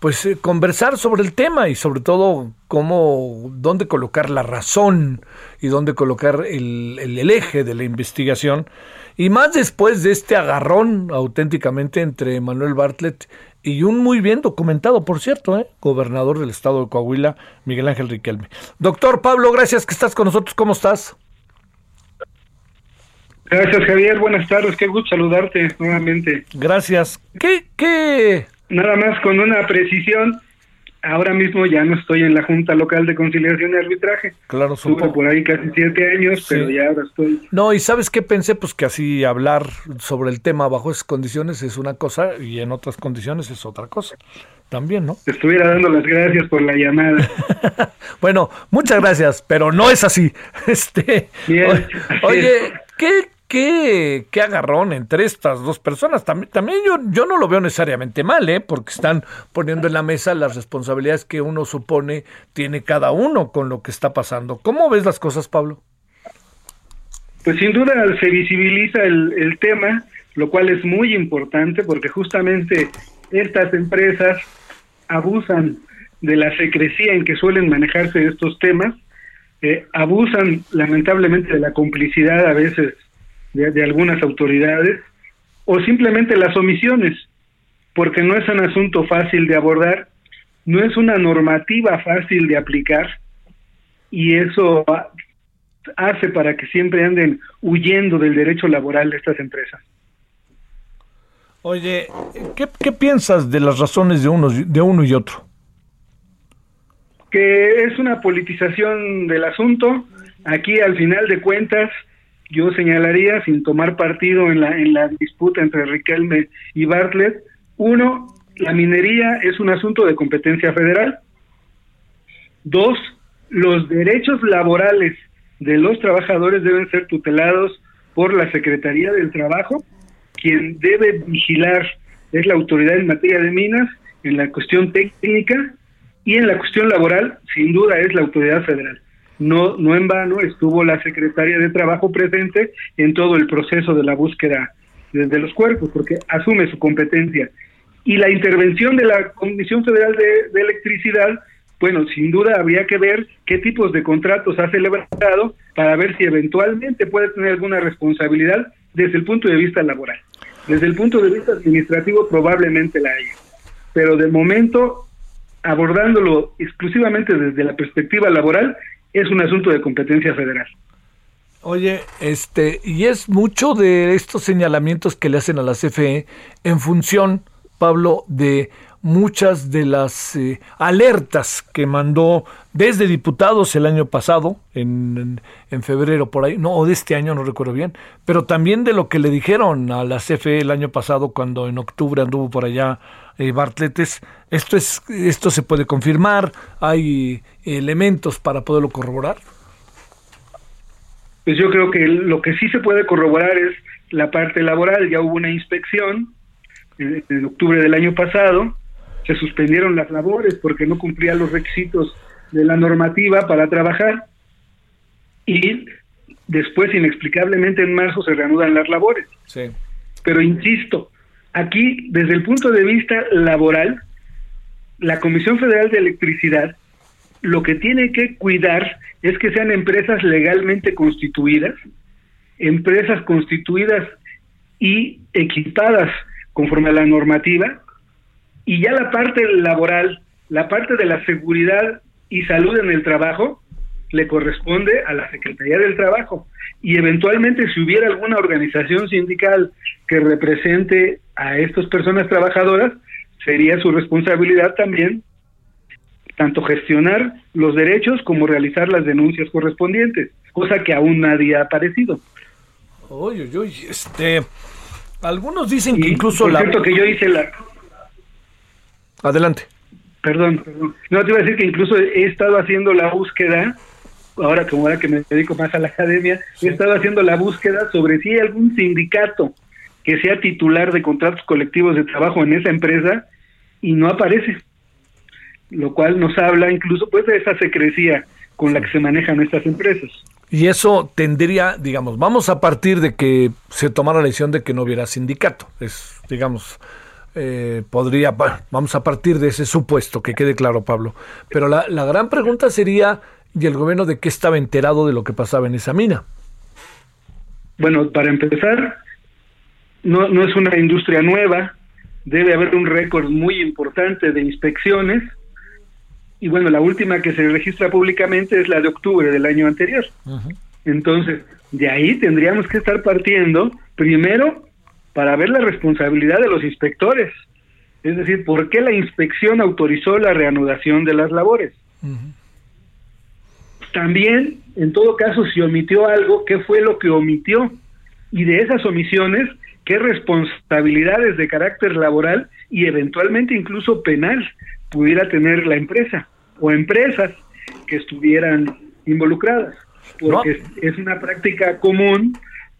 pues eh, conversar sobre el tema y sobre todo cómo, dónde colocar la razón y dónde colocar el, el eje de la investigación. Y más después de este agarrón auténticamente entre Manuel Bartlett y un muy bien documentado, por cierto, ¿eh? gobernador del estado de Coahuila, Miguel Ángel Riquelme. Doctor Pablo, gracias que estás con nosotros. ¿Cómo estás? Gracias, Javier. Buenas tardes. Qué gusto saludarte nuevamente. Gracias. ¿Qué, qué? Nada más con una precisión ahora mismo ya no estoy en la Junta Local de Conciliación y Arbitraje. Claro, Estuve por ahí casi siete años, pero ya ahora estoy. No, y ¿sabes qué pensé? Pues que así hablar sobre el tema bajo esas condiciones es una cosa y en otras condiciones es otra cosa. También, ¿no? Te estuviera dando las gracias por la llamada. bueno, muchas gracias, pero no es así. Este, Bien, oye, ¿qué, qué, qué agarrón entre estas dos personas. También, también yo, yo no lo veo necesariamente mal, ¿eh? porque están poniendo en la mesa las responsabilidades que uno supone tiene cada uno con lo que está pasando. ¿Cómo ves las cosas, Pablo? Pues sin duda se visibiliza el, el tema, lo cual es muy importante porque justamente estas empresas abusan de la secrecía en que suelen manejarse estos temas, eh, abusan lamentablemente de la complicidad a veces de, de, algunas autoridades o simplemente las omisiones, porque no es un asunto fácil de abordar, no es una normativa fácil de aplicar y eso hace para que siempre anden huyendo del derecho laboral de estas empresas. Oye, ¿qué, qué piensas de las razones de uno, de uno y otro? Que es una politización del asunto. Aquí, al final de cuentas, yo señalaría, sin tomar partido en la, en la disputa entre Riquelme y Bartlett, uno, la minería es un asunto de competencia federal. Dos, los derechos laborales de los trabajadores deben ser tutelados por la Secretaría del Trabajo, quien debe vigilar es la autoridad en materia de minas, en la cuestión técnica y en la cuestión laboral, sin duda es la autoridad federal. No, no en vano estuvo la secretaria de Trabajo presente en todo el proceso de la búsqueda de, los cuerpos, porque asume su competencia. Y la intervención de la Comisión Federal de, de Electricidad, bueno, sin duda habría que ver qué tipos de contratos ha celebrado para ver si eventualmente puede tener alguna responsabilidad desde el punto de vista laboral. Desde el punto de vista administrativo probablemente la haya, pero de momento, abordándolo exclusivamente desde la perspectiva laboral, es un asunto de competencia federal. Oye, este, y es mucho de estos señalamientos que le hacen a la CFE en función, Pablo, de muchas de las eh, alertas que mandó desde diputados el año pasado, en, en, febrero por ahí, no, o de este año, no recuerdo bien, pero también de lo que le dijeron a la CFE el año pasado cuando en octubre anduvo por allá eh, Bartletes. Esto, es, esto se puede confirmar, hay elementos para poderlo corroborar. Pues yo creo que lo que sí se puede corroborar es la parte laboral, ya hubo una inspección en, en octubre del año pasado, se suspendieron las labores porque no cumplía los requisitos de la normativa para trabajar y después inexplicablemente en marzo se reanudan las labores. Sí. Pero insisto, aquí desde el punto de vista laboral, la Comisión Federal de Electricidad lo que tiene que cuidar es que sean empresas legalmente constituidas, empresas constituidas y equipadas conforme a la normativa, y ya la parte laboral, la parte de la seguridad y salud en el trabajo, le corresponde a la Secretaría del Trabajo. Y eventualmente si hubiera alguna organización sindical que represente a estas personas trabajadoras, sería su responsabilidad también tanto gestionar los derechos como realizar las denuncias correspondientes, cosa que aún nadie ha aparecido. Oye, oye, este, algunos dicen que incluso por la... cierto que yo hice la Adelante. Perdón, perdón. No, te iba a decir que incluso he estado haciendo la búsqueda ahora como ahora que me dedico más a la academia, he estado haciendo la búsqueda sobre si hay algún sindicato que sea titular de contratos colectivos de trabajo en esa empresa y no aparece, lo cual nos habla incluso pues de esa secrecía con la que se manejan estas empresas. Y eso tendría, digamos, vamos a partir de que se tomara la decisión de que no hubiera sindicato. Es, digamos, eh, podría, bueno, vamos a partir de ese supuesto, que quede claro, Pablo. Pero la, la gran pregunta sería, ¿y el gobierno de qué estaba enterado de lo que pasaba en esa mina? Bueno, para empezar, no, no es una industria nueva, debe haber un récord muy importante de inspecciones. Y bueno, la última que se registra públicamente es la de octubre del año anterior. Entonces, de ahí tendríamos que estar partiendo primero para ver la responsabilidad de los inspectores. Es decir, ¿por qué la inspección autorizó la reanudación de las labores? También, en todo caso, si omitió algo, ¿qué fue lo que omitió? Y de esas omisiones, ¿qué responsabilidades de carácter laboral y eventualmente incluso penal pudiera tener la empresa o empresas que estuvieran involucradas? Porque es, es una práctica común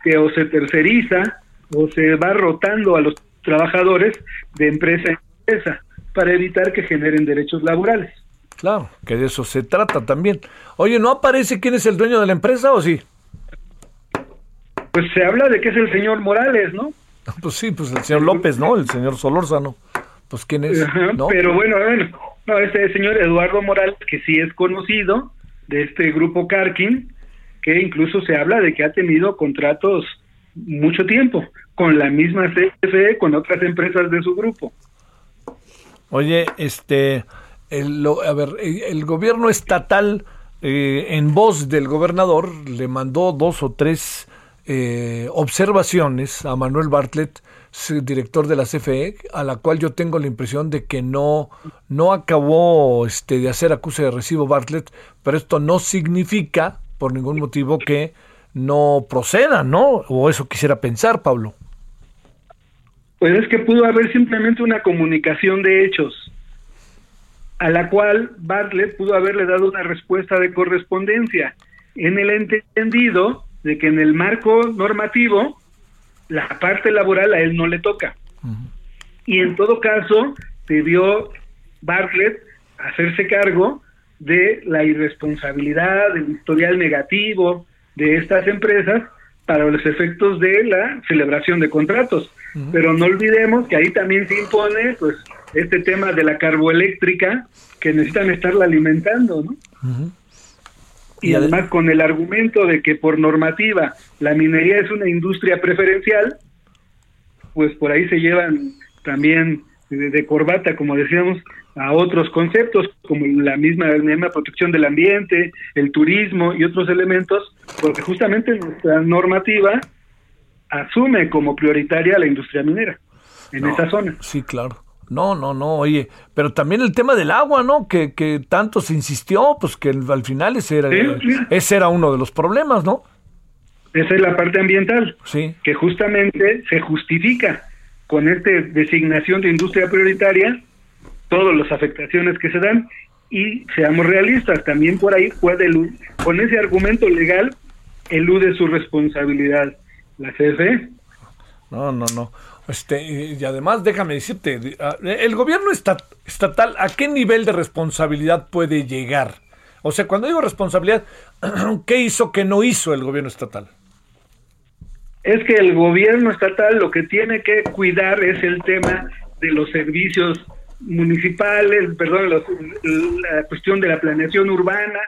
que o se terceriza o se va rotando a los trabajadores de empresa en empresa para evitar que generen derechos laborales. Claro, que de eso se trata también. Oye, ¿no aparece quién es el dueño de la empresa o sí? Pues se habla de que es el señor Morales, ¿no? Pues sí, pues el señor López, ¿no? El señor Solórzano. Pues quién es, Ajá, ¿no? Pero bueno, bueno, no, este señor Eduardo Morales, que sí es conocido de este grupo Carkin, que incluso se habla de que ha tenido contratos mucho tiempo con la misma CFE, con otras empresas de su grupo. Oye, este, el, a ver, el, gobierno estatal, eh, en voz del gobernador, le mandó dos o tres eh, observaciones a Manuel Bartlett, director de la CFE, a la cual yo tengo la impresión de que no, no acabó este, de hacer acuse de recibo Bartlett, pero esto no significa, por ningún motivo, que no proceda, ¿no? O eso quisiera pensar, Pablo. Pues es que pudo haber simplemente una comunicación de hechos, a la cual Bartlett pudo haberle dado una respuesta de correspondencia, en el entendido de que en el marco normativo la parte laboral a él no le toca. Y en todo caso, debió Bartlett hacerse cargo de la irresponsabilidad, del historial negativo de estas empresas para los efectos de la celebración de contratos. Pero no olvidemos que ahí también se impone pues este tema de la carboeléctrica que necesitan estarla alimentando, ¿no? Y además con el argumento de que por normativa la minería es una industria preferencial, pues por ahí se llevan también de, de corbata, como decíamos, a otros conceptos como la misma, la misma protección del ambiente, el turismo y otros elementos, porque justamente nuestra normativa asume como prioritaria la industria minera en No, esa zona. Sí, claro. No, no, no, oye, pero también el tema del agua, ¿no? Que, que tanto se insistió, pues que al final ese era, Sí, sí. ese era uno de los problemas, ¿no? Esa es la parte ambiental, Sí. que justamente se justifica con esta designación de industria prioritaria todas las afectaciones que se dan y seamos realistas, también por ahí puede, con ese argumento legal, elude su responsabilidad la. CFE. No, no, no. Este, y además, déjame decirte, de- el gobierno esta- estatal, ¿a qué nivel de responsabilidad puede llegar? O sea, cuando digo responsabilidad, ¿qué hizo que no hizo el gobierno estatal? Es que el gobierno estatal lo que tiene que cuidar es el tema de los servicios municipales, perdón, los- la cuestión de la planeación urbana,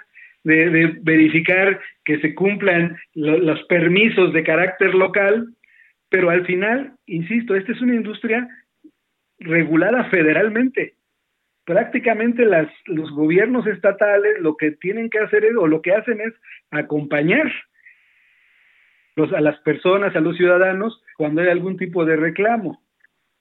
de, de verificar que se cumplan lo- los permisos de carácter local, pero al final, insisto, esta es una industria regulada federalmente. Prácticamente las, los gobiernos estatales lo que tienen que hacer es, o lo que hacen es acompañar los, a las personas, a los ciudadanos, cuando hay algún tipo de reclamo,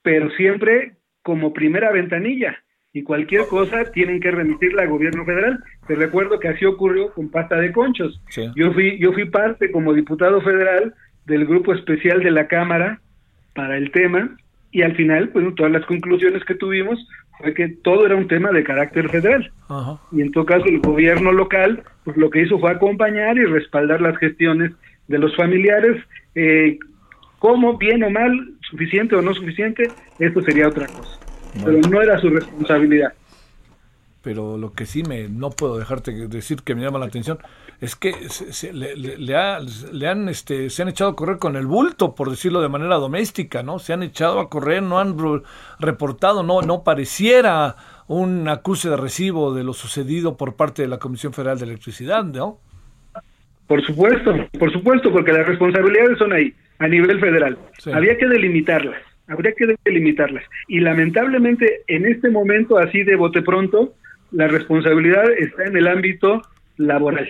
pero siempre como primera ventanilla y cualquier cosa tienen que remitirla al gobierno federal. Te recuerdo que así ocurrió con pasta de conchos. Yo fui yo fui parte como diputado federal del grupo especial de la Cámara para el tema y al final pues todas las conclusiones que tuvimos fue que todo era un tema de carácter federal. Y en todo caso el gobierno local, pues lo que hizo fue acompañar y respaldar las gestiones de los familiares. Eh, ¿Cómo, bien o mal, suficiente o no suficiente? Esto sería otra cosa. Pero no era su responsabilidad pero lo que sí me no puedo dejarte decir que me llama la atención es que se, le, le, han este se han echado a correr con el bulto por decirlo de manera doméstica no se han echado a correr no han reportado no no pareciera un acuse de recibo de lo sucedido por parte de la Comisión Federal de Electricidad no por supuesto por supuesto porque las responsabilidades son ahí a nivel federal. Había que delimitarlas habría que delimitarlas. Y lamentablemente en este momento así de bote pronto la responsabilidad está en el ámbito laboral,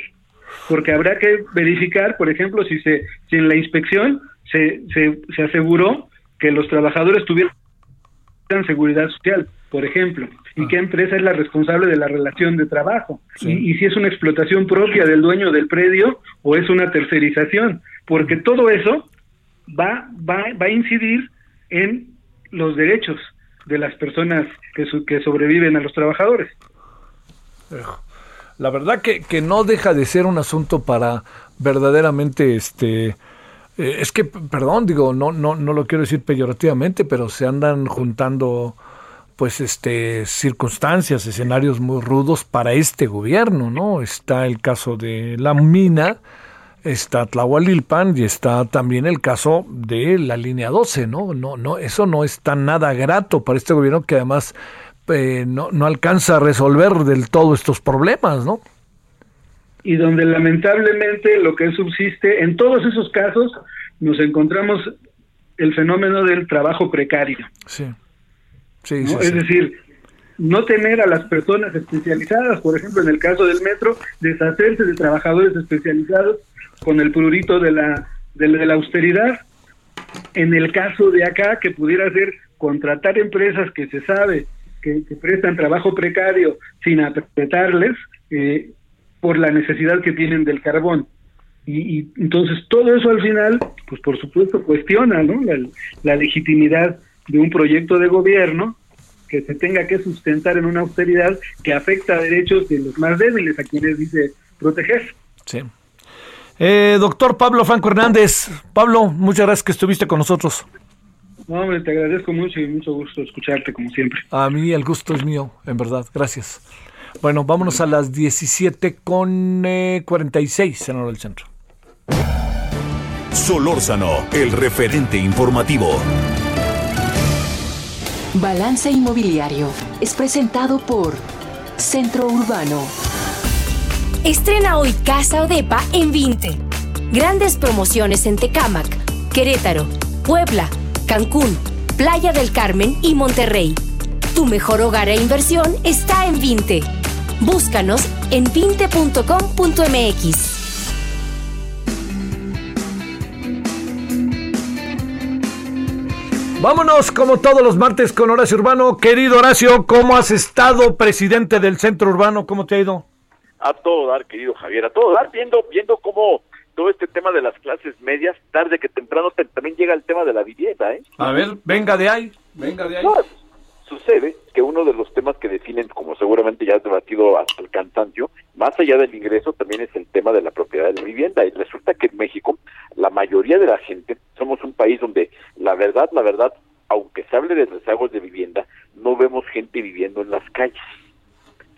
porque habrá que verificar, por ejemplo, si, se, si en la inspección se, se, aseguró que los trabajadores tuvieran seguridad social, por ejemplo, y qué empresa es la responsable de la relación de trabajo, y, si es una explotación propia del dueño del predio o es una tercerización, porque todo eso va, va, va a incidir en los derechos de las personas que, que sobreviven a los trabajadores. La verdad que, que no deja de ser un asunto para verdaderamente este eh, es que perdón digo no no no lo quiero decir peyorativamente pero se andan juntando pues este circunstancias escenarios muy rudos para este gobierno no está el caso de la mina está Tlahualilpan y está también el caso de la línea 12 no no no eso no está nada grato para este gobierno que además eh, no, no alcanza a resolver del todo estos problemas, ¿no? Y donde lamentablemente lo que subsiste, en todos esos casos, nos encontramos el fenómeno del trabajo precario. Sí. sí, es decir, no tener a las personas especializadas, por ejemplo, en el caso del metro, deshacerse de trabajadores especializados con el prurito de la, de la austeridad. En el caso de acá, que pudiera ser contratar empresas que se sabe que, prestan trabajo precario sin apretarles eh, por la necesidad que tienen del carbón. Y, entonces todo eso al final, pues por supuesto cuestiona ¿no? la, legitimidad de un proyecto de gobierno que se tenga que sustentar en una austeridad que afecta a derechos de los más débiles, a quienes dice proteger. Sí. Eh, doctor Pablo Franco Hernández, Pablo, muchas gracias que estuviste con nosotros. No, hombre, te agradezco mucho y mucho gusto escucharte como siempre. A mí el gusto es mío, en verdad. Gracias. Bueno, vámonos a las 17 con 46 en hora del centro. Solórzano, el referente informativo. Balance Inmobiliario es presentado por Centro Urbano. Estrena hoy Casa Odepa en 20. Grandes promociones en Tecámac, Querétaro, Puebla, Cancún, Playa del Carmen y Monterrey. Tu mejor hogar e inversión está en Vinte. Búscanos en vinte.com.mx. Vámonos como todos los martes con Horacio Urbano. Querido Horacio, ¿cómo has estado, presidente del Centro Urbano? ¿Cómo te ha ido? A todo dar, querido Javier, a todo dar, viendo, viendo cómo todo este tema de las clases medias, tarde que temprano también llega el tema de la vivienda, ¿eh? A ver, venga de ahí, venga de ahí. sucede que uno de los temas que definen, como seguramente ya has debatido hasta el cansancio, más allá del ingreso, también es el tema de la propiedad de la vivienda. Y resulta que en México, la mayoría de la gente, somos un país donde la verdad, la verdad, aunque se hable de rezagos de vivienda, no vemos gente viviendo en las calles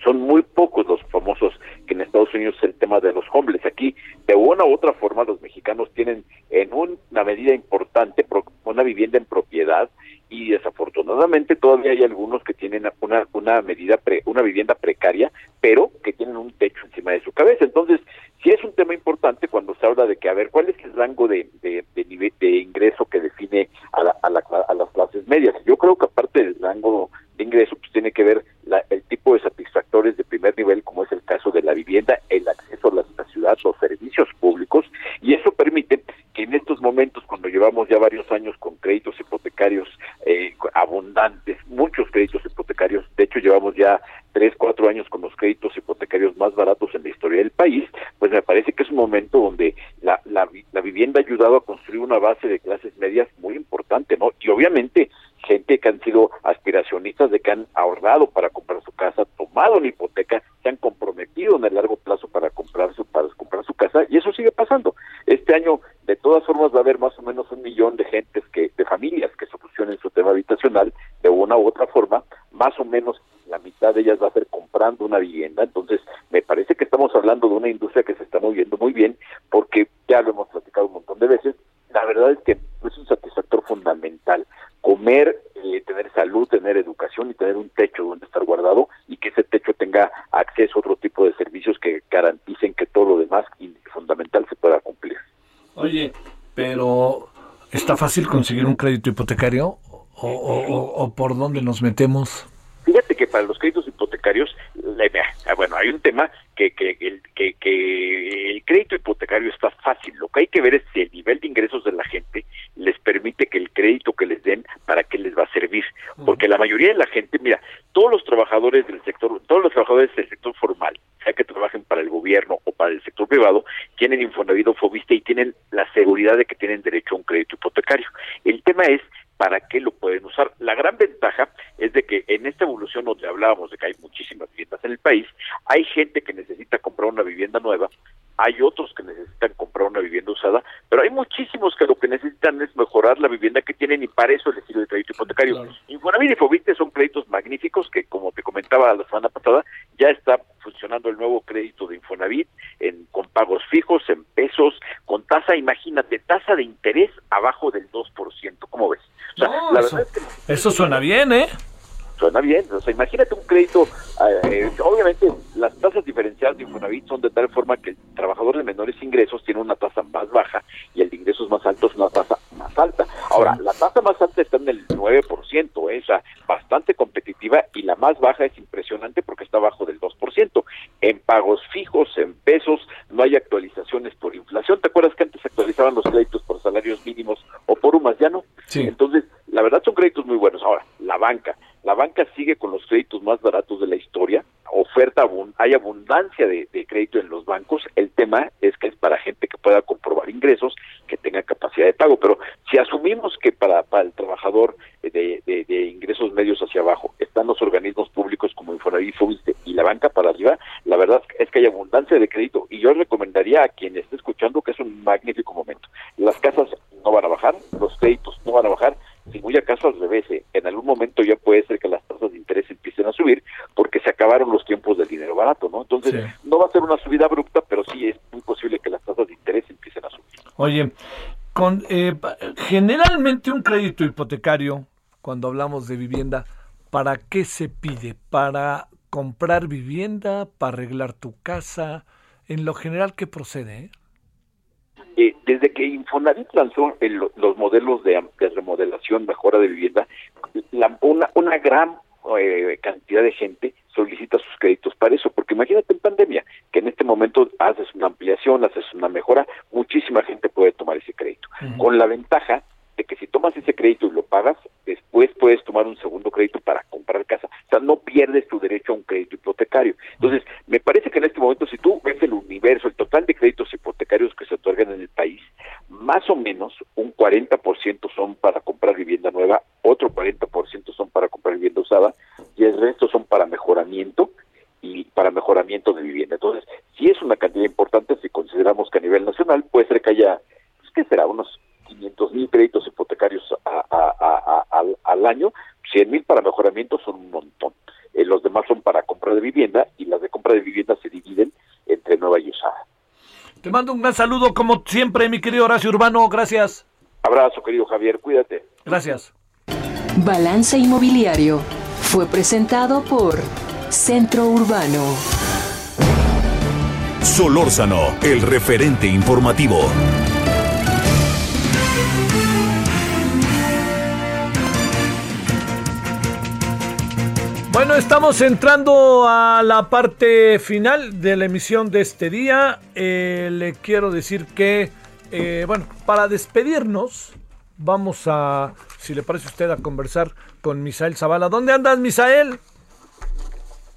son muy pocos los famosos que en Estados Unidos es el tema de los homeless. Aquí, de una u otra forma, los mexicanos tienen en una medida importante una vivienda en propiedad y desafortunadamente todavía hay algunos que tienen una una medida una vivienda precaria, pero que tienen un techo encima de su cabeza. Entonces, sí es un tema importante cuando se habla de que a ver cuál es el rango de de, de, de ingreso que define a, la, a, la, a las clases medias. Yo creo que aparte del rango de ingreso, pues tiene que ver el tipo de satisfactores de primer nivel, como es el caso de la vivienda, el acceso a la, ciudad, los servicios públicos, y eso permite que en estos momentos, cuando llevamos ya varios años con créditos hipotecarios eh, abundantes, muchos créditos hipotecarios, de hecho llevamos ya tres, cuatro años con los créditos hipotecarios más baratos en la historia del país, pues me parece que es un momento donde la, la, la vivienda ha ayudado a construir una base de clases medias muy importante, ¿no? Y obviamente gente que han sido aspiracionistas, de que han ahorrado para comprar su casa, tomado una hipoteca, se han comprometido en el largo plazo para comprar su, para comprar su casa, y eso sigue pasando. Este año, de todas formas, va a haber más o menos un millón de gentes que, de familias que solucionen su tema habitacional de una u otra forma, más o menos la mitad de ellas va a ser comprando una vivienda, entonces me parece que estamos hablando de una industria que se está moviendo muy bien, porque ya lo hemos platicado un montón de veces, la verdad es que es un satisfactor fundamental comer, eh, tener salud, tener educación y tener un techo donde estar guardado y que ese techo tenga acceso a otro tipo de servicios que garanticen que todo lo demás y fundamental se pueda cumplir. Oye, pero ¿está fácil conseguir un crédito hipotecario o, o- o por dónde nos metemos? Fíjate que para los créditos hipotecarios, la- ah, bueno, hay un tema que, que, el, que, que el crédito hipotecario está fácil. Lo que hay que ver es si el nivel de ingresos de la gente les permite que el crédito que les den, para qué les va a servir. Porque la mayoría de la gente, mira, todos los trabajadores del sector, todos los trabajadores del sector formal, sea que trabajen para el gobierno o para el sector privado, tienen Infonavit o Fobiste y tienen la seguridad de que tienen derecho a un crédito hipotecario. El tema es para qué lo pueden usar. La gran ventaja es de que en esta evolución donde hablábamos de que hay muchísimas viviendas en el país, hay gente que necesita comprar una vivienda nueva, hay otros que necesitan comprar una vivienda usada, pero hay muchísimos que lo que necesitan es mejorar la vivienda que tienen y para eso les sirve el crédito hipotecario. Infonavit y Fobiste son créditos magníficos que, como te comentaba la semana pasada, ya está funcionando el nuevo crédito de Infonavit en, con pagos fijos, en pesos, con tasa, imagínate, tasa de interés abajo del 2%, ¿cómo ves? Sea, la eso, verdad es que eso suena bien, ¿eh? suena bien. O sea, imagínate un crédito. eh, obviamente, las tasas diferenciadas de Infonavit son de tal forma que el trabajador de menores ingresos tiene una tasa más baja y el de ingresos más altos una tasa más alta. Ahora, la tasa más alta está en el 9%, eh, o sea, bastante competitiva y la más baja es impresionante porque está abajo del 2%. En pagos fijos, en pesos, no hay actualizaciones por inflación. ¿Te acuerdas que antes actualizaban los créditos por salarios mínimos o por UMAS? Ya no. Entonces, verdad son créditos muy buenos. Ahora, la banca. La banca sigue con los créditos más baratos de la historia. Oferta, hay abundancia de, crédito en los bancos. El tema es que es para gente que pueda comprobar ingresos, que tenga capacidad de pago. Pero si asumimos que para, el trabajador de, de- ingresos medios hacia abajo están los organismos públicos como Infonavit, y la banca para arriba, la verdad es que hay abundancia de crédito. Y yo recomendaría a quien esté escuchando que es un magnífico momento. Las casas no van a bajar, los créditos no van a bajar, muy al revés, eh, en algún momento ya puede ser que las tasas de interés empiecen a subir porque se acabaron los tiempos del dinero barato, ¿no? Entonces, no va a ser una subida abrupta, pero sí es muy posible que las tasas de interés empiecen a subir. Oye, con, eh, generalmente un crédito hipotecario, cuando hablamos de vivienda, ¿para qué se pide? ¿Para comprar vivienda? ¿Para arreglar tu casa? En lo general, ¿qué procede? eh? Eh, desde que Infonavit lanzó el- los modelos de, de remodelación, mejora de vivienda, la- una, una gran eh, cantidad de gente solicita sus créditos para eso, porque imagínate en pandemia, que en este momento haces una ampliación, haces una mejora, muchísima gente puede tomar ese crédito, con la ventaja de que si tomas ese crédito y lo pagas, después puedes tomar un segundo crédito para comprar casa. No pierdes tu derecho a un crédito hipotecario. Entonces, me parece que en este momento, si tú ves el universo, el total de créditos hipotecarios que se otorgan en el país, más o menos un 40% son para comprar vivienda nueva, otro 40% son para comprar vivienda usada y el resto son para mejoramiento y para mejoramiento de vivienda. Entonces, si es una cantidad importante, si consideramos que a nivel nacional puede ser que haya, pues, ¿qué será? Unos 500 mil créditos hipotecarios al, al año, 100 mil para mejoramiento son un montón. Eh, los demás son para compra de vivienda y las de compra de vivienda se dividen entre nueva y usada. Te mando un gran saludo, como siempre, mi querido Horacio Urbano. Gracias. Abrazo, querido Javier, cuídate. Gracias. Balance Inmobiliario fue presentado por Centro Urbano. Solórzano, el referente informativo. Bueno, estamos entrando a la parte final de la emisión de este día. Eh, le quiero decir que, eh, bueno, para despedirnos, vamos a, si le parece a usted, a conversar con Misael Zavala. ¿Dónde andas, Misael?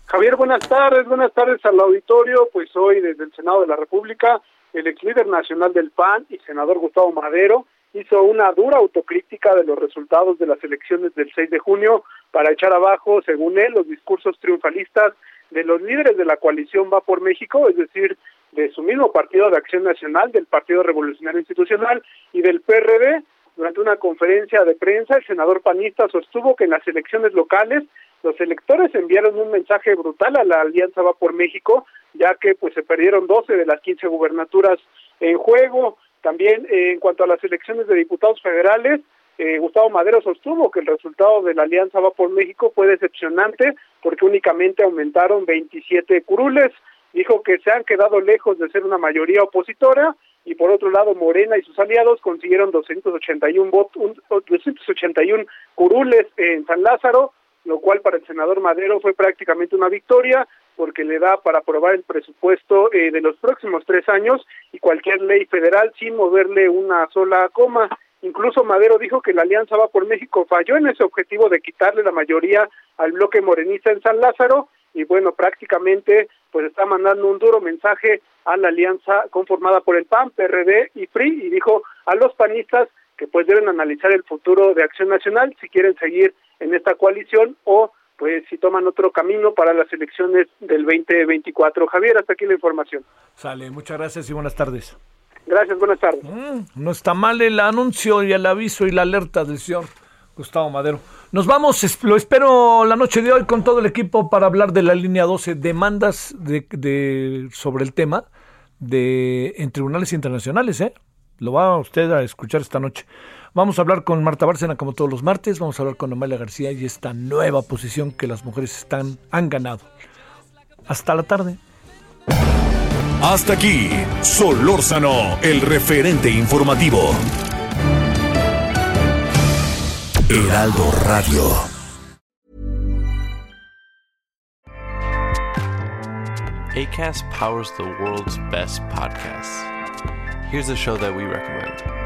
Javier, buenas tardes, buenas tardes al auditorio. Pues hoy desde el Senado de la República, el ex líder nacional del PAN y senador Gustavo Madero hizo una dura autocrítica de los resultados de las elecciones del 6 de junio para echar abajo, según él, los discursos triunfalistas de los líderes de la coalición Va por México, es decir, de su mismo Partido de Acción Nacional, del Partido Revolucionario Institucional y del PRD. Durante una conferencia de prensa, el senador panista sostuvo que en las elecciones locales los electores enviaron un mensaje brutal a la Alianza Va por México, ya que pues se perdieron 12 de las 15 gubernaturas en juego. También eh, en cuanto a las elecciones de diputados federales, eh, Gustavo Madero sostuvo que el resultado de la Alianza Va por México fue decepcionante porque únicamente aumentaron 27 curules. Dijo que se han quedado lejos de ser una mayoría opositora y por otro lado Morena y sus aliados consiguieron 281 votos, 281 curules en San Lázaro, lo cual para el senador Madero fue prácticamente una victoria porque le da para aprobar el presupuesto eh, de los próximos tres años y cualquier ley federal sin moverle una sola coma. Incluso Madero dijo que la Alianza Va por México falló en ese objetivo de quitarle la mayoría al bloque morenista en San Lázaro y bueno, prácticamente pues está mandando un duro mensaje a la alianza conformada por el PAN, PRD y PRI y dijo a los panistas que pues deben analizar el futuro de Acción Nacional si quieren seguir en esta coalición o pues si toman otro camino para las elecciones del 2024. Javier, hasta aquí la información. Sale, muchas gracias y buenas tardes. Gracias, buenas tardes. Mm, no está mal el anuncio y el aviso y la alerta del señor Gustavo Madero. Nos vamos, lo espero la noche de hoy con todo el equipo para hablar de la línea 12, demandas de, sobre el tema de en tribunales internacionales, ¿eh? Lo va usted a escuchar esta noche. Vamos a hablar con Marta Bárcena como todos los martes, vamos a hablar con Amalia García y esta nueva posición que las mujeres están han ganado. Hasta la tarde. Hasta aquí, Solórzano, el referente informativo. Heraldo Radio. ACAST powers the world's best podcasts. Here's a show that we recommend.